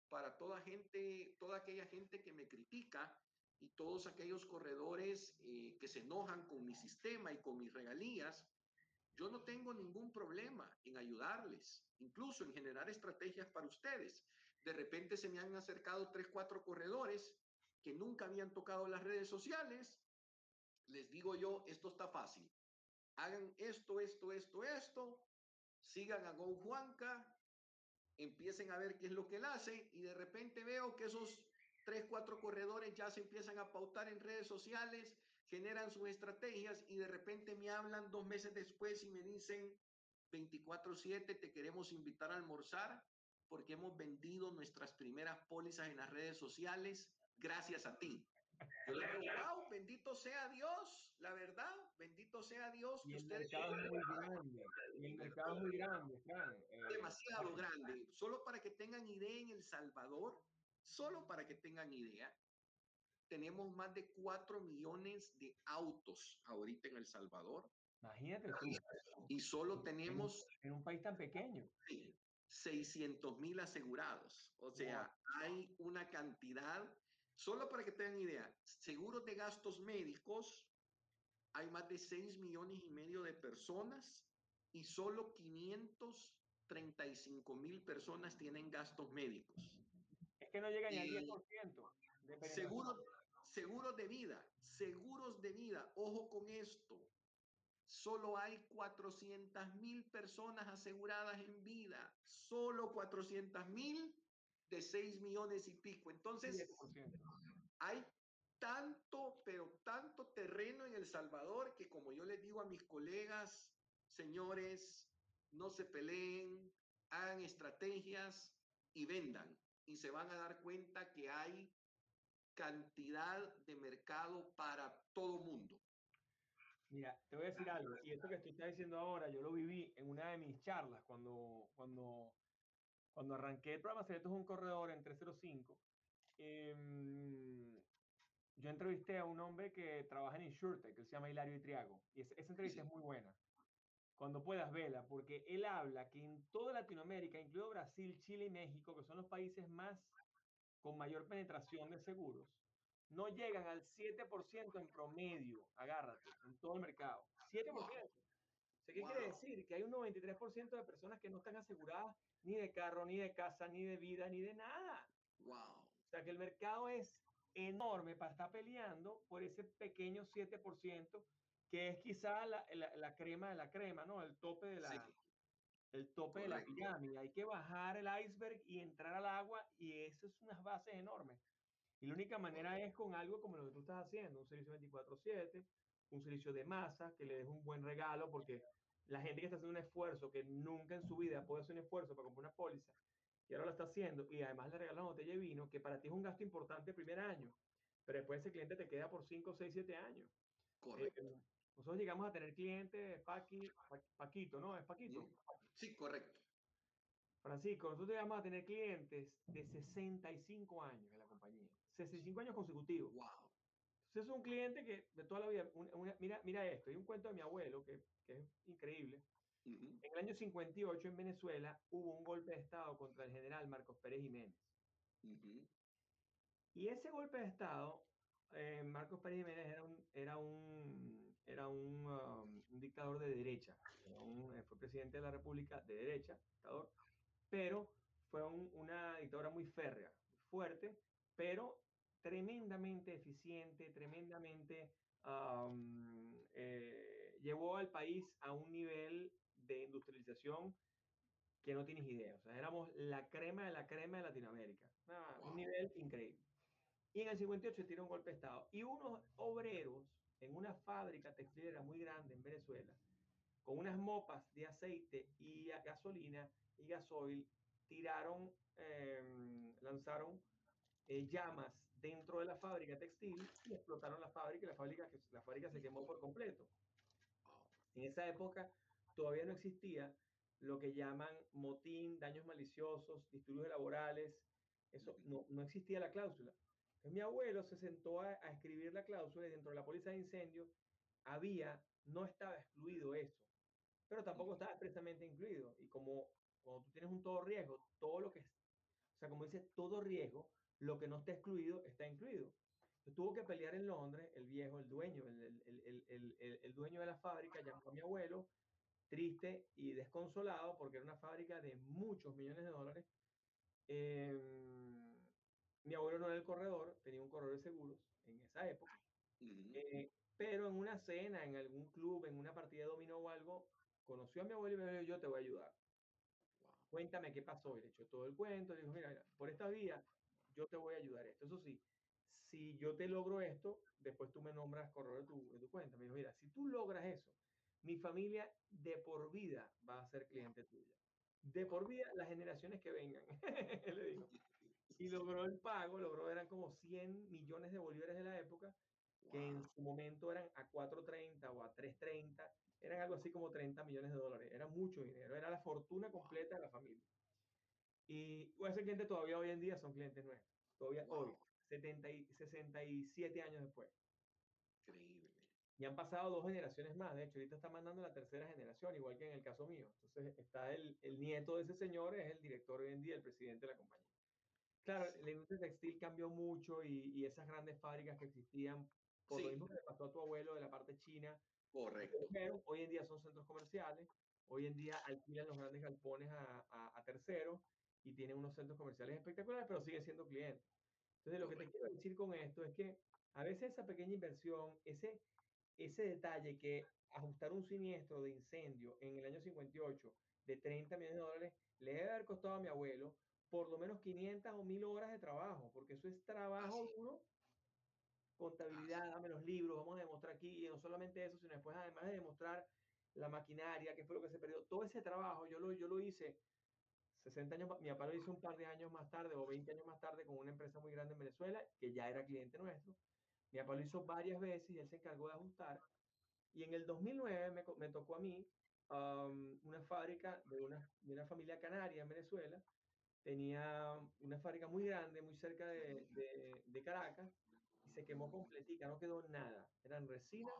para toda gente, toda aquella gente que me critica y todos aquellos corredores eh, que se enojan con mi sistema y con mis regalías, yo no tengo ningún problema en ayudarles, incluso en generar estrategias para ustedes. De repente se me han acercado tres, cuatro corredores que nunca habían tocado las redes sociales. Les digo yo, esto está fácil. Hagan esto, esto, esto, esto. Sigan a Go Juanca, empiecen a ver qué es lo que él hace y de repente veo que esos tres, cuatro corredores ya se empiezan a pautar en redes sociales, generan sus estrategias y de repente me hablan dos meses después y me dicen 24/7 te queremos invitar a almorzar porque hemos vendido nuestras primeras pólizas en las redes sociales gracias a ti. Yo le digo, wow, bendito sea Dios, la verdad, bendito sea Dios. Y el ustedes mercado es muy grande. Y el mercado es muy grande. Eh, demasiado grande. Solo para que tengan idea en El Salvador, solo para que tengan idea, tenemos más de 4 millones de autos ahorita en El Salvador Imagínate y solo tenemos en un país tan pequeño. 600 mil asegurados. O sea, hay una cantidad, solo para que tengan idea, seguros de gastos médicos, hay más de 6 millones y medio de personas y solo 535 mil personas tienen gastos médicos. Que no llega ni al Y 10% de penetración. Seguros, seguros de vida, seguros de vida, ojo con esto. Solo hay 400 mil personas aseguradas en vida, solo 400 mil de 6 millones y pico. Entonces, 7%. hay tanto, pero tanto terreno en El Salvador que como yo les digo a mis colegas, señores, no se peleen, hagan estrategias y vendan. Y se van a dar cuenta que hay cantidad de mercado para todo mundo. Mira, te voy a decir algo, y esto que estás diciendo ahora, yo lo viví en una de mis charlas cuando, cuando, cuando arranqué el programa Secretos de un Corredor en 305. em, yo entrevisté a un hombre que trabaja en InsurTech, que se llama Hilario Itriago, y esa, esa entrevista Sí. es muy buena. Cuando puedas verla, porque él habla que en toda Latinoamérica, incluido Brasil, Chile y México, que son los países más con mayor penetración de seguros, no llegan al 7% en promedio, agárrate, en todo el mercado. 7%. O sea, ¿Qué quiere Wow. decir? Que hay un 93% de personas que no están aseguradas ni de carro, ni de casa, ni de vida, ni de nada. Wow. O sea que el mercado es enorme para estar peleando por ese pequeño 7% que es quizá la, la- la crema de la crema, ¿no? El tope de la, Sí, el tope de la correcto. pirámide. Hay que bajar el iceberg y entrar al agua y eso es unas bases enormes. Y la única manera es con algo como lo que tú estás haciendo, un servicio 24/7, un servicio de masa, que le des un buen regalo, porque la gente que está haciendo un esfuerzo, que nunca en su vida puede hacer un esfuerzo para comprar una póliza, y ahora lo está haciendo, y además le regalas una botella de vino, que para ti es un gasto importante el primer año, pero después ese cliente te queda por 5, 6, 7 años. correcto. Eh, nosotros llegamos a tener clientes, Paqui, Pa- Paquito, ¿no? Es Paquito. Sí, correcto. Francisco, nosotros llegamos a tener clientes de 65 años en la compañía. 65 años consecutivos. Wow. Entonces es un cliente que de toda la vida, una- mira, mira esto, hay un cuento de mi abuelo que, que es increíble. En el año 58 en Venezuela hubo un golpe de Estado contra el general Marcos Pérez Jiménez. Y ese golpe de Estado, eh, Marcos Pérez Jiménez era un, era un, era un, um, un dictador de derecha. Un- eh, fue presidente de la República de derecha, dictador, pero fue un- una dictadura muy férrea, fuerte, pero tremendamente eficiente, tremendamente um, eh, llevó al país a un nivel de industrialización que no tienes idea. O sea, éramos la crema de la crema de Latinoamérica. Un Wow. nivel increíble. Y en el 58 tira un golpe de Estado. Y unos obreros en una fábrica textilera muy grande en Venezuela, con unas mopas de aceite y gasolina y gasoil, tiraron, em, lanzaron eh, llamas dentro de la fábrica textil y explotaron la fábrica y la fábrica, se quemó por completo. En esa época todavía no existía lo que llaman motín, daños maliciosos, disturbios laborales. Eso no, no existía la cláusula. Entonces, mi abuelo se sentó a, a escribir la cláusula y dentro de la póliza de incendio había, no estaba excluido eso, pero tampoco estaba expresamente incluido. Y como cuando tú tienes un todo riesgo, todo lo que es, o sea, como dice todo riesgo, lo que no está excluido está incluido. Entonces, tuvo que pelear en Londres, el viejo, el dueño, el, el- el- el- el- el- el dueño de la fábrica llamó a mi abuelo, triste y desconsolado, porque era una fábrica de muchos millones de dólares. Em, mi abuelo no era el corredor, tenía un corredor de seguros en esa época. Eh, pero en una cena, en algún club, en una partida de dominó o algo, conoció a mi abuelo y me dijo, yo te voy a ayudar. Wow. Cuéntame qué pasó. Y le echó todo el cuento. Le dijo, mira, mira, por esta vía, yo te voy a ayudar esto. Eso sí, si yo te logro esto, después tú me nombras corredor de tu, de tu cuenta. Me dijo, mira, si tú logras eso, mi familia de por vida va a ser cliente tuya. De por vida, las generaciones que vengan. le dijo. Y logró el pago, logró, eran como 100 millones de bolívares de la época, que en su momento eran a 4.30 o a 3.30, eran algo así como 30 millones de dólares, era mucho dinero, era la fortuna completa de la familia. Y ese cliente todavía hoy en día son clientes nuestros, todavía hoy, Wow. 70 y 67 años después. Increíble. Y han pasado dos generaciones más, de hecho, ahorita está mandando la tercera generación, igual que en el caso mío. Entonces está el, el nieto de ese señor, es el director hoy en día, el presidente de la compañía. Claro, la industria textil cambió mucho y, y esas grandes fábricas que existían, por lo Sí. mismo que le pasó a tu abuelo de la parte china, Correcto. pero hoy en día son centros comerciales, hoy en día alquilan los grandes galpones a, a- a terceros y tienen unos centros comerciales espectaculares, pero siguen siendo clientes. Entonces, lo que te quiero decir con esto es que a veces esa pequeña inversión, ese, ese detalle que ajustar un siniestro de incendio en el año 58 de 30 millones de dólares le debe haber costado a mi abuelo por lo menos 500 o 1000 horas de trabajo, porque eso es trabajo Así. duro contabilidad, dame los libros, vamos a demostrar aquí, y no solamente eso, sino después además de demostrar la maquinaria, qué fue lo que se perdió, todo ese trabajo yo lo, yo lo hice 60 años, mi papá lo hizo un par de años más tarde o 20 años más tarde con una empresa muy grande en Venezuela, que ya era cliente nuestro. Mi papá lo hizo varias veces y él se encargó de ajustar. Y en el 2009 me, me tocó a mí um, una fábrica de una, de una familia canaria en Venezuela. Tenía una fábrica muy grande, muy cerca de, de- de Caracas, y se quemó completica, no quedó nada. Eran resinas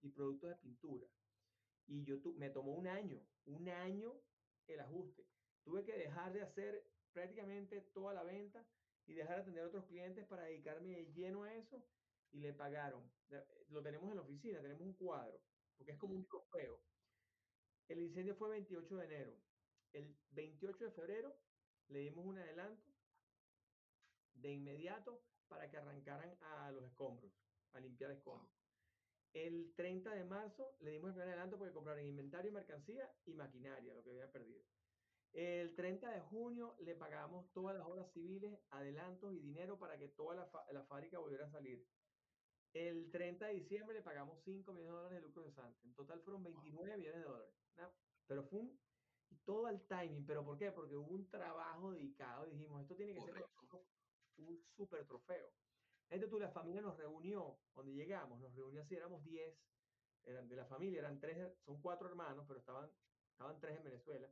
y productos de pintura. Y yo tu- me tomó un año, un año el ajuste. Tuve que dejar de hacer prácticamente toda la venta y dejar de atender a otros clientes para dedicarme de lleno a eso y le pagaron. Eh, Lo tenemos en la oficina, tenemos un cuadro, porque es como un trofeo. El incendio fue 28 de enero. El 28 de febrero le dimos un adelanto de inmediato para que arrancaran a los escombros, a limpiar escombros. El 30 de marzo le dimos el primer adelanto porque compraron inventario, mercancía y maquinaria, lo que había perdido. El 30 de junio le pagamos todas las horas civiles, adelantos y dinero para que toda la, la fábrica volviera a salir. El 30 de diciembre le pagamos 5 millones de dólares de lucro de Santa. En total fueron 29 millones de dólares. Pero fue un, todo el timing. ¿Pero por qué? Porque hubo un trabajo dedicado. Dijimos, esto tiene que ser un super trofeo. Entonces tú, la familia nos reunió, donde llegamos, nos reunió así, éramos 10, eran de la familia, eran tres, son cuatro hermanos, pero estaban, estaban tres en Venezuela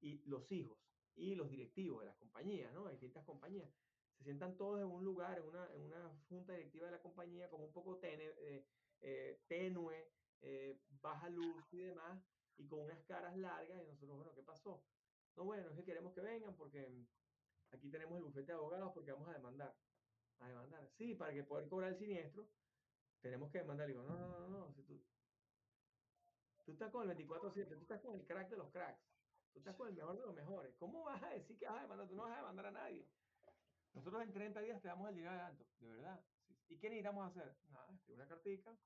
y los hijos y los directivos de las compañías, ¿no? distintas compañías. Se sientan todos en un lugar, en una, en una junta directiva de la compañía, como un poco tenue, eh, eh, tenue eh, baja luz y demás, y con unas caras largas. Y nosotros, bueno, ¿qué pasó? No, bueno, es que queremos que vengan porque aquí tenemos el bufete de abogados porque vamos a demandar. A demandar. Sí, para que poder cobrar el siniestro, tenemos que demandar. digo, no, no, no, no. Si tú, tú estás con el 24-7, tú estás con el crack de los cracks. Tú estás con el mejor de los mejores. ¿Cómo vas a decir que vas a demandar? Tú no vas a demandar a nadie. Nosotros en 30 días te damos el dinero de alto, de verdad. ¿Y qué necesitamos hacer? Nada, escribe una cartica,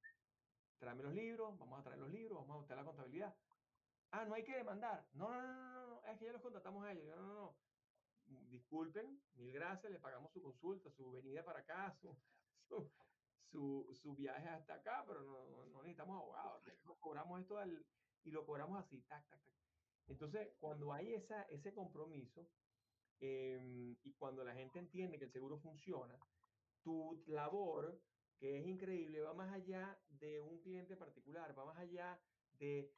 tráeme los libros, vamos a traer los libros, vamos a buscar la contabilidad. Ah, no hay que demandar. No, no, no, no, no, es que ya los contratamos a ellos. No, no, no. Disculpen, mil gracias, le pagamos su consulta, su venida para acá, su, su, su, viaje hasta acá, pero no, no, necesitamos abogados. Cobramos esto al, y lo cobramos así, tac, tac, tac. Entonces, cuando hay esa, ese compromiso em, y cuando la gente entiende que el seguro funciona, tu labor, que es increíble, va más allá de un cliente particular, va más allá de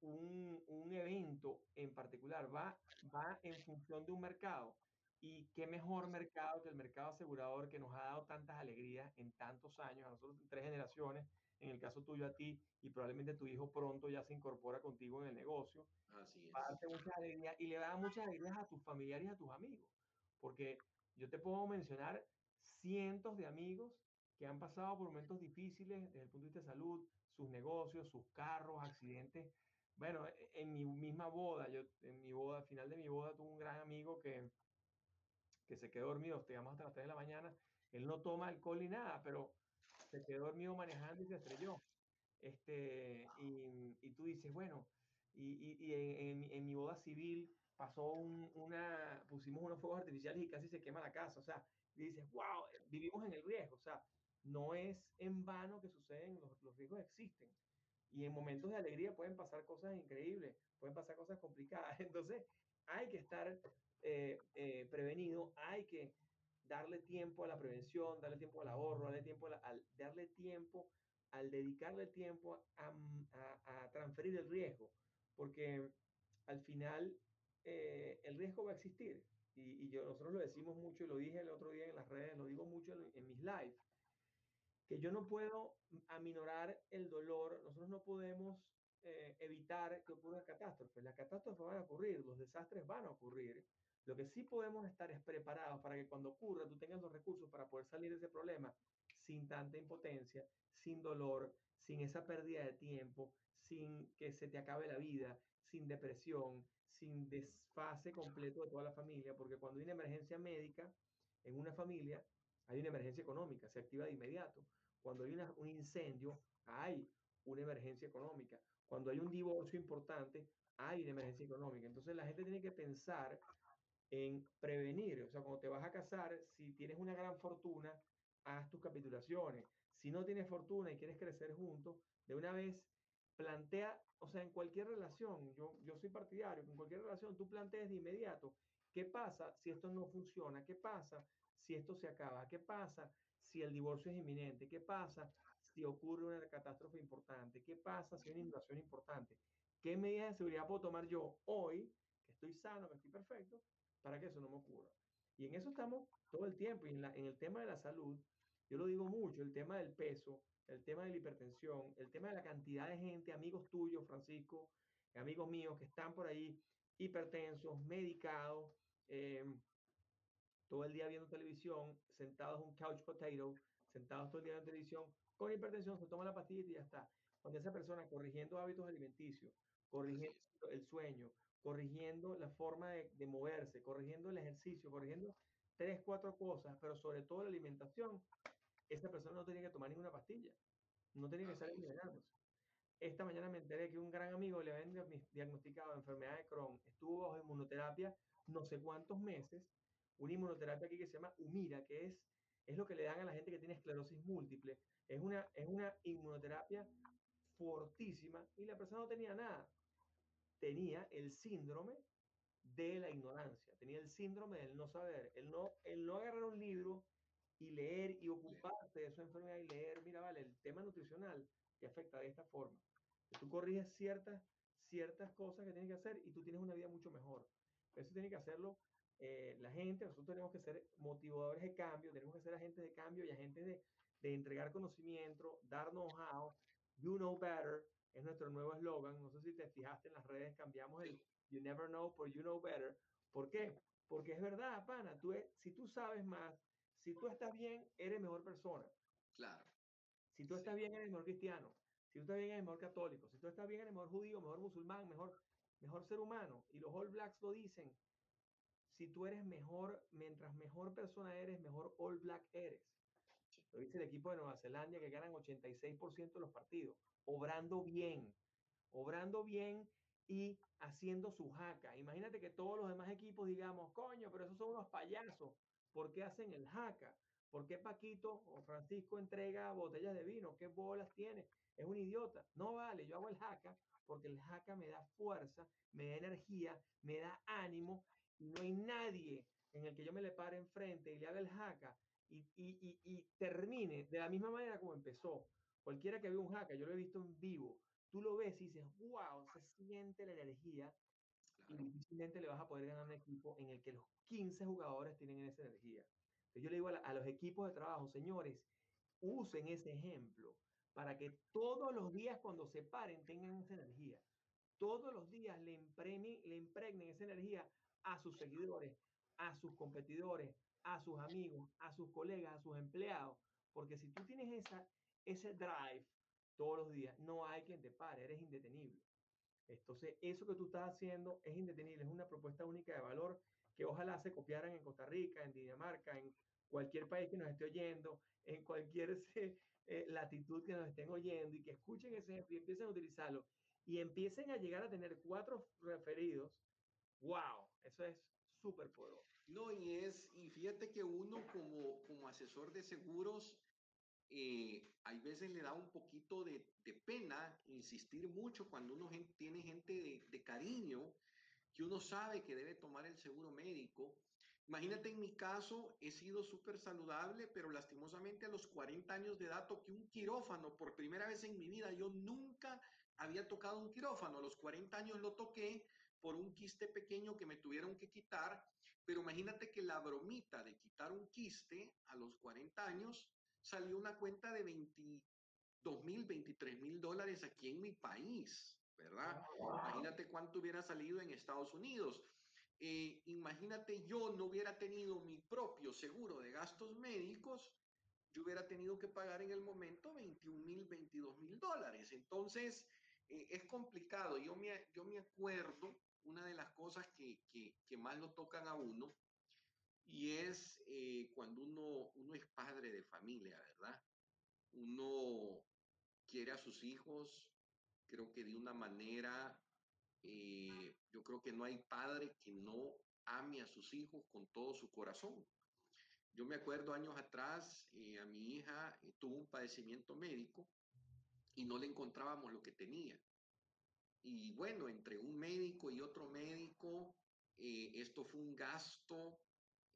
un, un evento en particular, va, va en función de un mercado. Y qué mejor mercado que el mercado asegurador que nos ha dado tantas alegrías en tantos años, a nosotros tres generaciones, en el caso tuyo a ti, y probablemente tu hijo pronto ya se incorpora contigo en el negocio. Así es. Va a darte muchas alegrías y le va a dar muchas alegrías a tus familiares y a tus amigos. Porque yo te puedo mencionar cientos de amigos que han pasado por momentos difíciles desde el punto de vista de salud, sus negocios, sus carros, accidentes. Bueno, e, en mi misma boda, yo en mi boda, al final de mi boda, tuve un gran amigo que, que se quedó dormido, llamamos hasta las 3 de la mañana. Él no toma alcohol ni nada, pero se quedó dormido manejando y se estrelló. Este, y, y tú dices, bueno, y, y, en, en, mi boda civil pasó una, pusimos unos fuegos artificiales y casi se quema la casa. O sea, y dices, wow, vivimos en el riesgo. O sea, no es en vano que suceden, los, los riesgos existen. Y en momentos de alegría pueden pasar cosas increíbles, pueden pasar cosas complicadas. Entonces, hay que estar eh, eh, prevenido, hay que darle tiempo a la prevención, darle tiempo al ahorro, darle tiempo al, darle tiempo, al dedicarle tiempo a, a, a, transferir el riesgo, porque al final eh, el riesgo va a existir. Y, y, yo, nosotros lo decimos mucho, y lo dije el otro día en las redes, lo digo mucho en, en mis lives, que yo no puedo aminorar el dolor, nosotros no podemos eh, evitar que ocurra catástrofes. Las catástrofes van a ocurrir, los desastres van a ocurrir, lo que sí podemos estar es preparados para que cuando ocurra tú tengas los recursos para poder salir de ese problema sin tanta impotencia, sin dolor, sin esa pérdida de tiempo, sin que se te acabe la vida, sin depresión, sin desfase completo de toda la familia, porque cuando hay una emergencia médica en una familia, hay una emergencia económica, se activa de inmediato. Cuando hay un incendio, hay una emergencia económica. Cuando hay un divorcio importante, hay una emergencia económica. Entonces la gente tiene que pensar en prevenir. O sea, cuando te vas a casar, si tienes una gran fortuna, haz tus capitulaciones. Si no tienes fortuna y quieres crecer juntos, de una vez plantea, o sea, en cualquier relación, yo, yo soy partidario, en cualquier relación tú plantees de inmediato, ¿qué pasa si esto no funciona? ¿Qué pasa si esto se acaba? ¿Qué pasa si el divorcio es inminente? ¿Qué pasa si ocurre una catástrofe importante? ¿Qué pasa si hay una inundación importante? ¿Qué medidas de seguridad puedo tomar yo hoy, que estoy sano, que estoy perfecto, para que eso no me ocurra. Y en eso estamos todo el tiempo. Y en, la, en el tema de la salud, yo lo digo mucho, el tema del peso, el tema de la hipertensión, el tema de la cantidad de gente, amigos tuyos, Francisco, amigos míos que están por ahí hipertensos, medicados, eh, todo el día viendo televisión, sentados en un couch potato, sentados todo el día en televisión, con hipertensión, se toma la pastilla y ya está. Cuando esa persona corrigiendo hábitos alimenticios, corrigiendo el sueño, corrigiendo la forma de, de, moverse, corrigiendo el ejercicio, corrigiendo tres, cuatro cosas, pero sobre todo la alimentación, esa persona no tenía que tomar ninguna pastilla, no tenía que estar envenenándose. Esta mañana me enteré que un gran amigo le habían diagnosticado enfermedad de Crohn, estuvo bajo inmunoterapia no sé cuántos meses, una inmunoterapia aquí que se llama Humira, que es, es lo que le dan a la gente que tiene esclerosis múltiple. Es una, es una inmunoterapia fortísima y la persona no tenía nada. Tenía el síndrome de la ignorancia, tenía el síndrome del no saber, el no, el no agarrar un libro y leer y ocuparse de su enfermedad y leer, mira, vale, el tema nutricional que afecta de esta forma. Tú corriges ciertas, ciertas cosas que tienes que hacer y tú tienes una vida mucho mejor. Eso tiene que hacerlo eh, la gente, nosotros tenemos que ser motivadores de cambio, tenemos que ser agentes de cambio y agentes de, de entregar conocimiento, dar know-how, you know better, es nuestro nuevo eslogan. No sé si te fijaste en las redes, cambiamos el you never know por you know better. ¿Por qué? Porque es verdad, pana, tú, si tú sabes más, si tú estás bien, eres mejor persona. Claro. Si tú estás bien, eres mejor cristiano. Si tú estás bien, eres mejor católico. Si tú estás bien, eres mejor judío, mejor musulmán, mejor, mejor ser humano. Y los All Blacks lo dicen. Si tú eres mejor, mientras mejor persona eres, mejor All Black eres. Lo dice el equipo de Nueva Zelanda que ganan 86% de los partidos, obrando bien, obrando bien y haciendo su jaca. Imagínate que todos los demás equipos digamos, coño, pero esos son unos payasos. ¿Por qué hacen el jaca? ¿Por qué Paquito o Francisco entrega botellas de vino? ¿Qué bolas tiene? Es un idiota. No vale, yo hago el jaca porque el jaca me da fuerza, me da energía, me da ánimo no hay nadie en el que yo me le pare enfrente y le haga el jaca y, y, y, termine de la misma manera como empezó. Cualquiera que vea un jaca, yo lo he visto en vivo, tú lo ves y dices, wow, se siente la energía y difícilmente le vas a poder ganar un equipo en el que los 15 jugadores tienen esa energía. Entonces yo le digo a, a los equipos de trabajo, señores, usen ese ejemplo para que todos los días cuando se paren tengan esa energía. Todos los días le impregnen, le impregnen esa energía a sus seguidores, a sus competidores, a sus amigos, a sus colegas, a sus empleados. Porque si tú tienes esa, ese drive todos los días, no hay quien te pare, eres indetenible. Entonces, eso que tú estás haciendo es indetenible, es una propuesta única de valor que ojalá se copiaran en Costa Rica, en Dinamarca, en cualquier país que nos esté oyendo, en cualquier eh, latitud que nos estén oyendo y que escuchen ese ejemplo y empiecen a utilizarlo y empiecen a llegar a tener cuatro referidos. ¡Wow! Eso es súper poderoso. No, y es, y fíjate que uno como, como asesor de seguros, eh, hay veces le da un poquito de, pena insistir mucho cuando uno tiene gente de, de, cariño, que uno sabe que debe tomar el seguro médico. Imagínate en mi caso, he sido súper saludable, pero lastimosamente a los 40 años de edad toqué un quirófano por primera vez en mi vida. Yo nunca había tocado un quirófano, a los 40 años lo toqué por un quiste pequeño que me tuvieron que quitar, pero imagínate que la bromita de quitar un quiste a los 40 años salió una cuenta de 22 mil, 23 mil dólares aquí en mi país, ¿verdad? Imagínate cuánto hubiera salido en Estados Unidos. Eh, imagínate yo no hubiera tenido mi propio seguro de gastos médicos, yo hubiera tenido que pagar en el momento 21 mil, 22 mil dólares. Entonces, eh, es complicado. Yo me, yo me acuerdo una de las cosas que, que, más lo tocan a uno y es eh, cuando uno, uno es padre de familia, ¿verdad? Uno quiere a sus hijos, creo que de una manera, eh, yo creo que no hay padre que no ame a sus hijos con todo su corazón. Yo me acuerdo años atrás, eh, a mi hija tuvo un padecimiento médico y no le encontrábamos lo que tenía. Y bueno, entre un médico y otro médico, eh, esto fue un gasto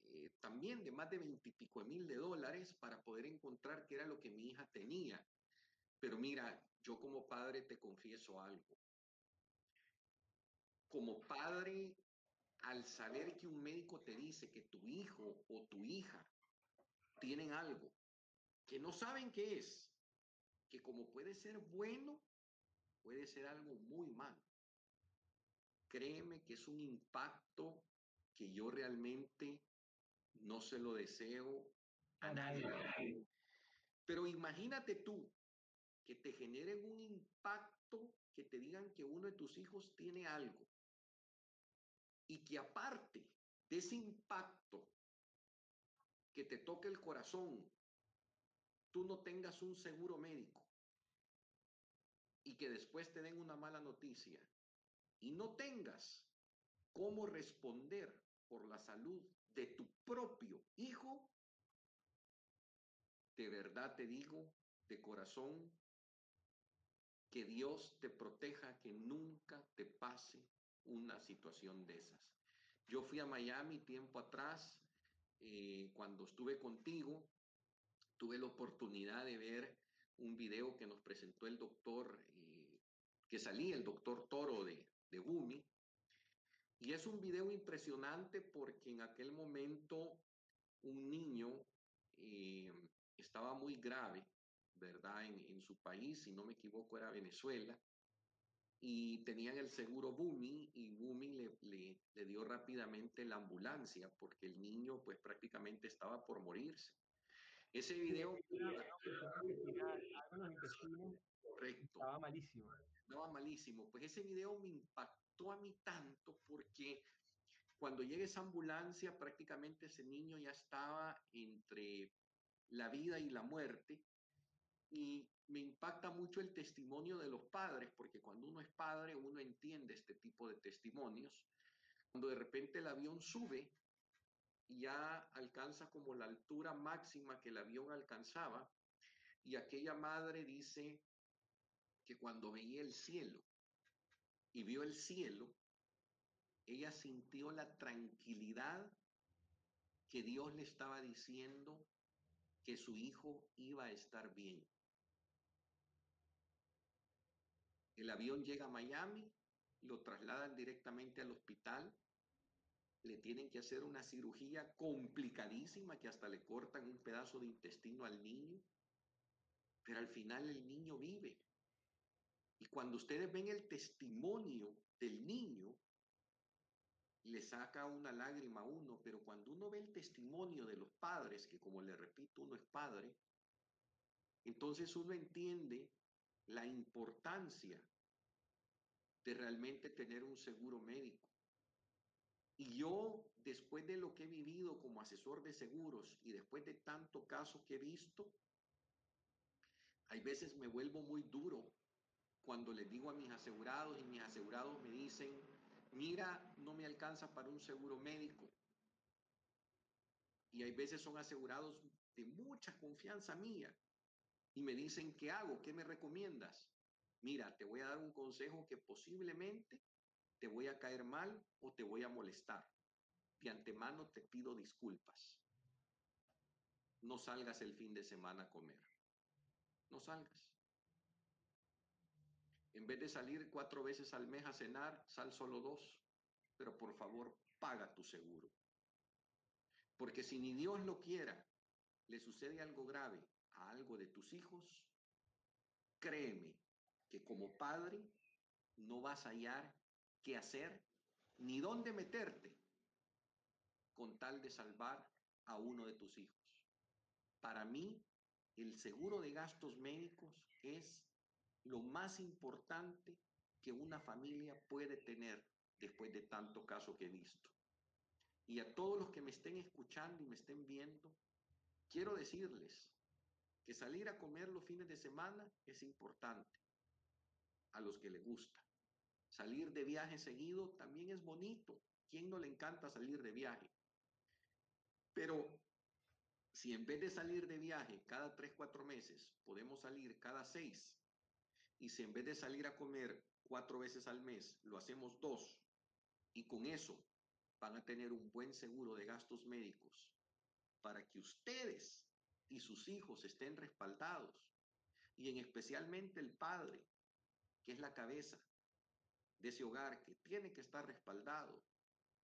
eh, también de más de veintipico mil de dólares para poder encontrar qué era lo que mi hija tenía. Pero mira, yo como padre te confieso algo. Como padre, al saber que un médico te dice que tu hijo o tu hija tienen algo que no saben qué es, que como puede ser bueno, puede ser algo muy malo. Créeme que es un impacto que yo realmente no se lo deseo a nadie. Pero imagínate tú que te generen un impacto, que te digan que uno de tus hijos tiene algo y que aparte de ese impacto que te toque el corazón, tú no tengas un seguro médico y que después te den una mala noticia y no tengas cómo responder por la salud de tu propio hijo, de verdad te digo, de corazón, que Dios te proteja, que nunca te pase una situación de esas. Yo fui a Miami tiempo atrás, eh, cuando estuve contigo, tuve la oportunidad de ver un video que nos presentó el doctor, eh, que salía el doctor Toro de, de Gumi, y es un video impresionante porque en aquel momento un niño eh, estaba muy grave, ¿verdad? En, en, su país, si no me equivoco, era Venezuela. Y tenían el seguro Bumi y Bumi le, le, le, dio rápidamente la ambulancia porque el niño pues prácticamente estaba por morirse. Ese video... Correcto. Estaba malísimo. Estaba malísimo. Pues ese video me impactó a mí tanto porque cuando llega esa ambulancia prácticamente ese niño ya estaba entre la vida y la muerte. Y me impacta mucho el testimonio de los padres, porque cuando uno es padre, uno entiende este tipo de testimonios. Cuando de repente el avión sube ya alcanza como la altura máxima que el avión alcanzaba, y aquella madre dice que cuando veía el cielo y vio el cielo, ella sintió la tranquilidad que Dios le estaba diciendo que su hijo iba a estar bien. El avión llega a Miami, lo trasladan directamente al hospital, le tienen que hacer una cirugía complicadísima que hasta le cortan un pedazo de intestino al niño, pero al final el niño vive. Y cuando ustedes ven el testimonio del niño, le saca una lágrima a uno, pero cuando uno ve el testimonio de los padres, que como le repito, uno es padre, entonces uno entiende la importancia de realmente tener un seguro médico. Y yo, después de lo que he vivido como asesor de seguros y después de tanto caso que he visto, hay veces me vuelvo muy duro cuando les digo a mis asegurados y mis asegurados me dicen, mira, no me alcanza para un seguro médico. Y hay veces son asegurados de mucha confianza mía y me dicen, ¿qué hago? ¿Qué me recomiendas? Mira, te voy a dar un consejo que posiblemente te voy a caer mal o te voy a molestar. De antemano te pido disculpas. No salgas el fin de semana a comer. No salgas. En vez de salir cuatro veces al mes a cenar, sal solo dos. Pero por favor, paga tu seguro. Porque si ni Dios lo quiera, le sucede algo grave a algo de tus hijos, créeme que como padre no vas a hallar qué hacer ni dónde meterte con tal de salvar a uno de tus hijos. Para mí, el seguro de gastos médicos es lo más importante que una familia puede tener después de tanto caso que he visto. Y a todos los que me estén escuchando y me estén viendo, quiero decirles que salir a comer los fines de semana es importante a los que les gusta. Salir de viaje seguido también es bonito. ¿Quién no le encanta salir de viaje? Pero si en vez de salir de viaje cada tres, cuatro meses, podemos salir cada seis, y si en vez de salir a comer cuatro veces al mes, lo hacemos dos, y con eso van a tener un buen seguro de gastos médicos para que ustedes y sus hijos estén respaldados, y en especialmente el padre, que es la cabeza de ese hogar, que tiene que estar respaldado,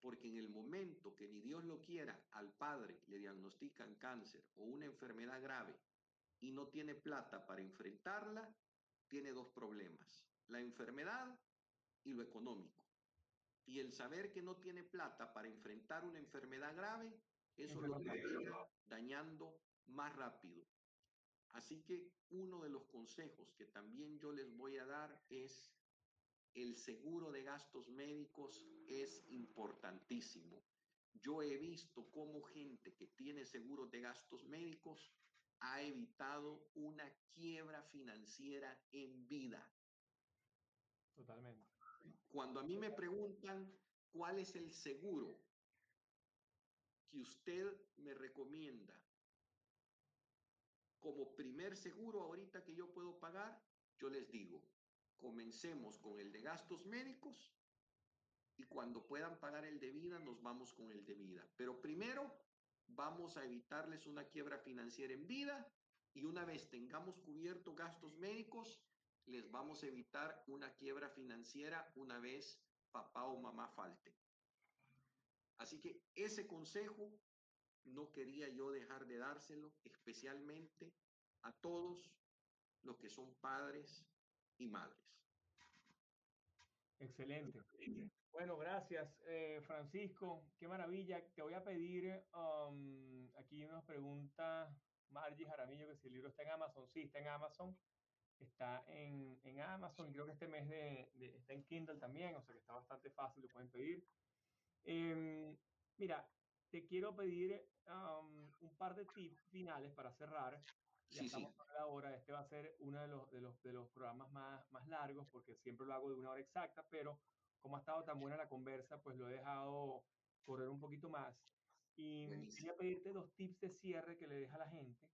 porque en el momento que ni Dios lo quiera, al padre le diagnostican cáncer o una enfermedad grave y no tiene plata para enfrentarla, tiene dos problemas, la enfermedad y lo económico. Y el saber que no tiene plata para enfrentar una enfermedad grave, eso lo termina dañando más rápido. Así que uno de los consejos que también yo les voy a dar es el seguro de gastos médicos es importantísimo. yo he visto cómo gente que tiene seguros de gastos médicos ha evitado una quiebra financiera en vida. Totalmente. Cuando a mí me preguntan cuál es el seguro que usted me recomienda como primer seguro ahorita que yo puedo pagar, yo les digo, comencemos con el de gastos médicos y cuando puedan pagar el de vida, nos vamos con el de vida. Pero primero vamos a evitarles una quiebra financiera en vida y una vez tengamos cubierto gastos médicos, les vamos a evitar una quiebra financiera una vez papá o mamá falte. Así que ese consejo no quería yo dejar de dárselo, especialmente a todos los que son padres y madres. Excelente. Bueno, gracias, eh, Francisco. Qué maravilla. Te voy a pedir, um, aquí nos pregunta Margie Jaramillo que si el libro está en Amazon. Sí, está en Amazon. Está en, en Amazon y creo que este mes de, está en Kindle también, o sea que está bastante fácil, lo pueden pedir. Em, mira, te quiero pedir um, un par de tips finales para cerrar. Ya Sí, estamos sí. a la hora. Este va a ser uno de los, de los, de los programas más, más largos porque siempre lo hago de una hora exacta, pero como ha estado tan buena la conversa, pues lo he dejado correr un poquito más. Y Buenísimo. quería pedirte dos tips de cierre que le deja a la gente,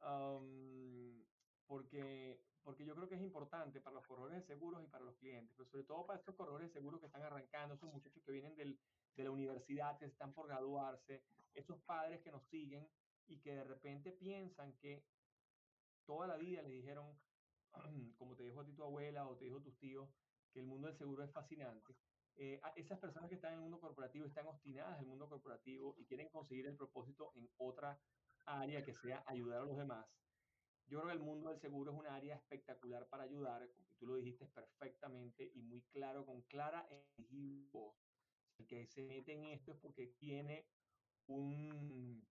am, porque, porque yo creo que es importante para los corredores de seguros y para los clientes, pero sobre todo para estos corredores de seguros que están arrancando, esos muchachos que vienen del, de la universidad, que están por graduarse, esos padres que nos siguen y que de repente piensan que toda la vida le dijeron, como te dijo a ti tu abuela o te dijo tus tíos, que el mundo del seguro es fascinante. Eh, esas personas que están en el mundo corporativo están obstinadas en el mundo corporativo y quieren conseguir el propósito en otra área que sea ayudar a los demás. Yo creo que el mundo del seguro es un área espectacular para ayudar, y tú lo dijiste perfectamente y muy claro, con clara e inteligible voz. El que se mete en esto es porque tiene un,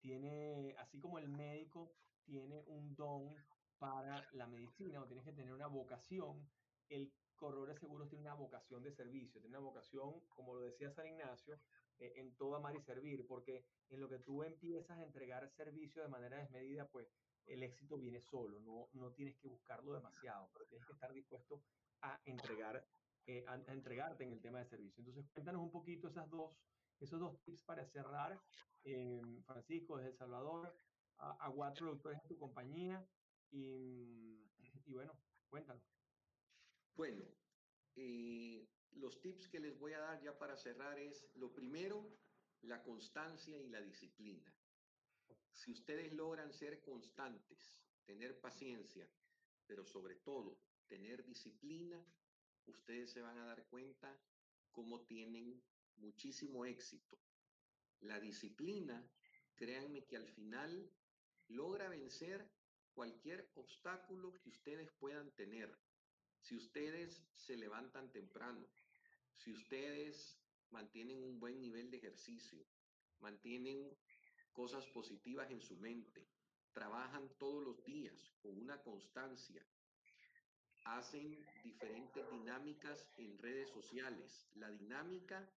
tiene, así como el médico tiene un don para la medicina o tienes que tener una vocación, el corredor de seguros tiene una vocación de servicio, tiene una vocación, como lo decía San Ignacio, eh, en todo amar y servir, porque en lo que tú empiezas a entregar servicio de manera desmedida, pues el éxito viene solo, no, no tienes que buscarlo demasiado, pero tienes que estar dispuesto a entregar, eh, a, entregarte en el tema de servicio. Entonces, cuéntanos un poquito esas dos, esos dos tips para cerrar eh, Francisco desde El Salvador, a, a Watt Productores en tu compañía y, y bueno, cuéntanos. Bueno, eh, los tips que les voy a dar ya para cerrar es, lo primero, la constancia y la disciplina. Si ustedes logran ser constantes, tener paciencia, pero sobre todo tener disciplina, ustedes se van a dar cuenta cómo tienen muchísimo éxito. La disciplina, créanme que al final logra vencer cualquier obstáculo que ustedes puedan tener. Si ustedes se levantan temprano, si ustedes mantienen un buen nivel de ejercicio, mantienen cosas positivas en su mente, trabajan todos los días con una constancia, hacen diferentes dinámicas en redes sociales. La dinámica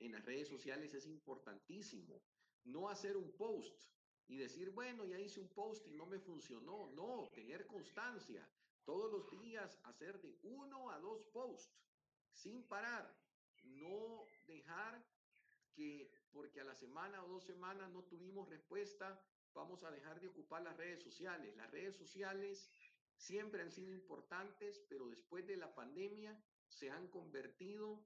en las redes sociales es importantísimo. No hacer un post y decir, bueno, ya hice un post y no me funcionó. No, tener constancia. Todos los días hacer de uno a dos posts sin parar. No dejar que porque a la semana o dos semanas no tuvimos respuesta, vamos a dejar de ocupar las redes sociales. Las redes sociales siempre han sido importantes, pero después de la pandemia se han convertido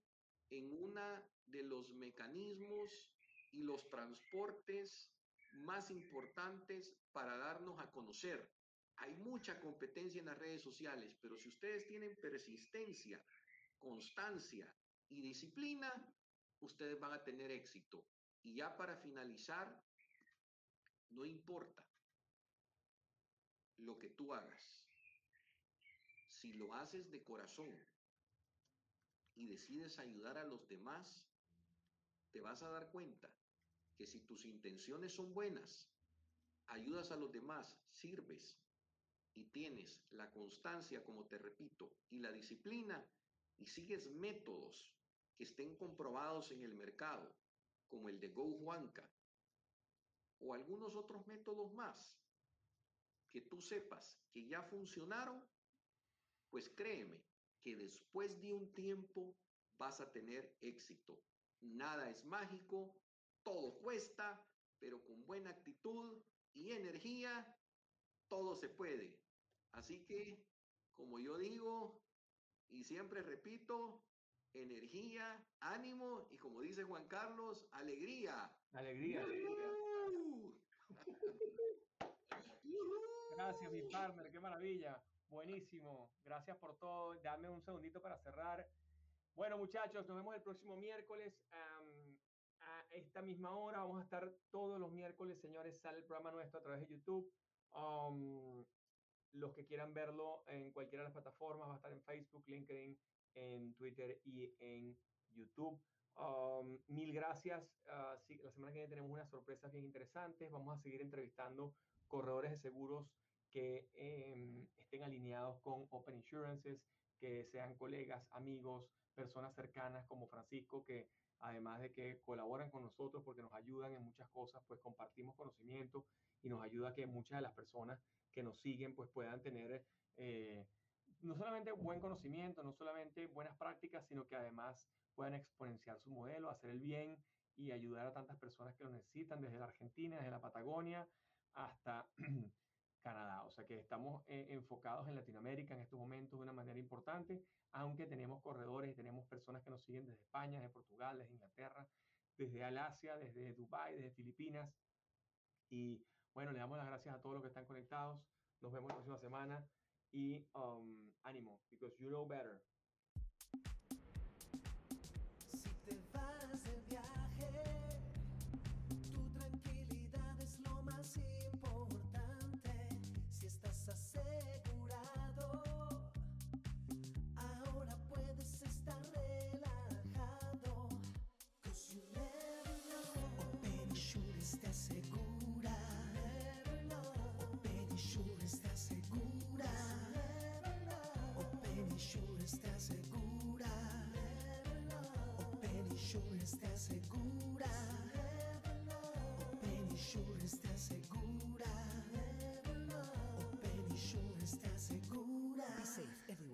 en una de los mecanismos y los transportes más importantes para darnos a conocer. Hay mucha competencia en las redes sociales, pero si ustedes tienen persistencia, constancia y disciplina, ustedes van a tener éxito. Y ya para finalizar, no importa lo que tú hagas, si lo haces de corazón y decides ayudar a los demás, te vas a dar cuenta que si tus intenciones son buenas, ayudas a los demás, sirves y tienes la constancia, como te repito, y la disciplina y sigues métodos que estén comprobados en el mercado como el de Go Juanca o algunos otros métodos más que tú sepas que ya funcionaron, pues créeme que después de un tiempo vas a tener éxito. Nada es mágico, todo cuesta, pero con buena actitud y energía, todo se puede. Así que, como yo digo, y siempre repito, energía, ánimo y como dice Juan Carlos, alegría. Alegría. Gracias, mi partner, qué maravilla. Buenísimo. Gracias por todo. Dame un segundito para cerrar. Bueno, muchachos, nos vemos el próximo miércoles esta misma hora. Vamos a estar todos los miércoles, señores. Sale el programa nuestro a través de YouTube. los que quieran verlo en cualquiera de las plataformas, va a estar en Facebook, LinkedIn, en Twitter y en YouTube. mil gracias. Ah, la semana que viene tenemos unas sorpresas bien interesantes. Vamos a seguir entrevistando corredores de seguros que em, estén alineados con Open Insurances, que sean colegas, amigos, personas cercanas como Francisco, que además de que colaboran con nosotros porque nos ayudan en muchas cosas, pues compartimos conocimiento y nos ayuda a que muchas de las personas que nos siguen pues puedan tener eh, no solamente buen conocimiento, no solamente buenas prácticas, sino que además puedan exponenciar su modelo, hacer el bien y ayudar a tantas personas que lo necesitan desde la Argentina, desde la Patagonia hasta Canadá. O sea que estamos eh, enfocados en Latinoamérica en estos momentos de una manera importante, aunque tenemos corredores y tenemos personas que nos siguen desde España, desde Portugal, desde Inglaterra, desde Alasia, desde Dubái, desde Filipinas. Y bueno, le damos las gracias a todos los que están conectados. Nos vemos la próxima semana y um, ánimo, because you know better. Insurance te asegura. Be safe.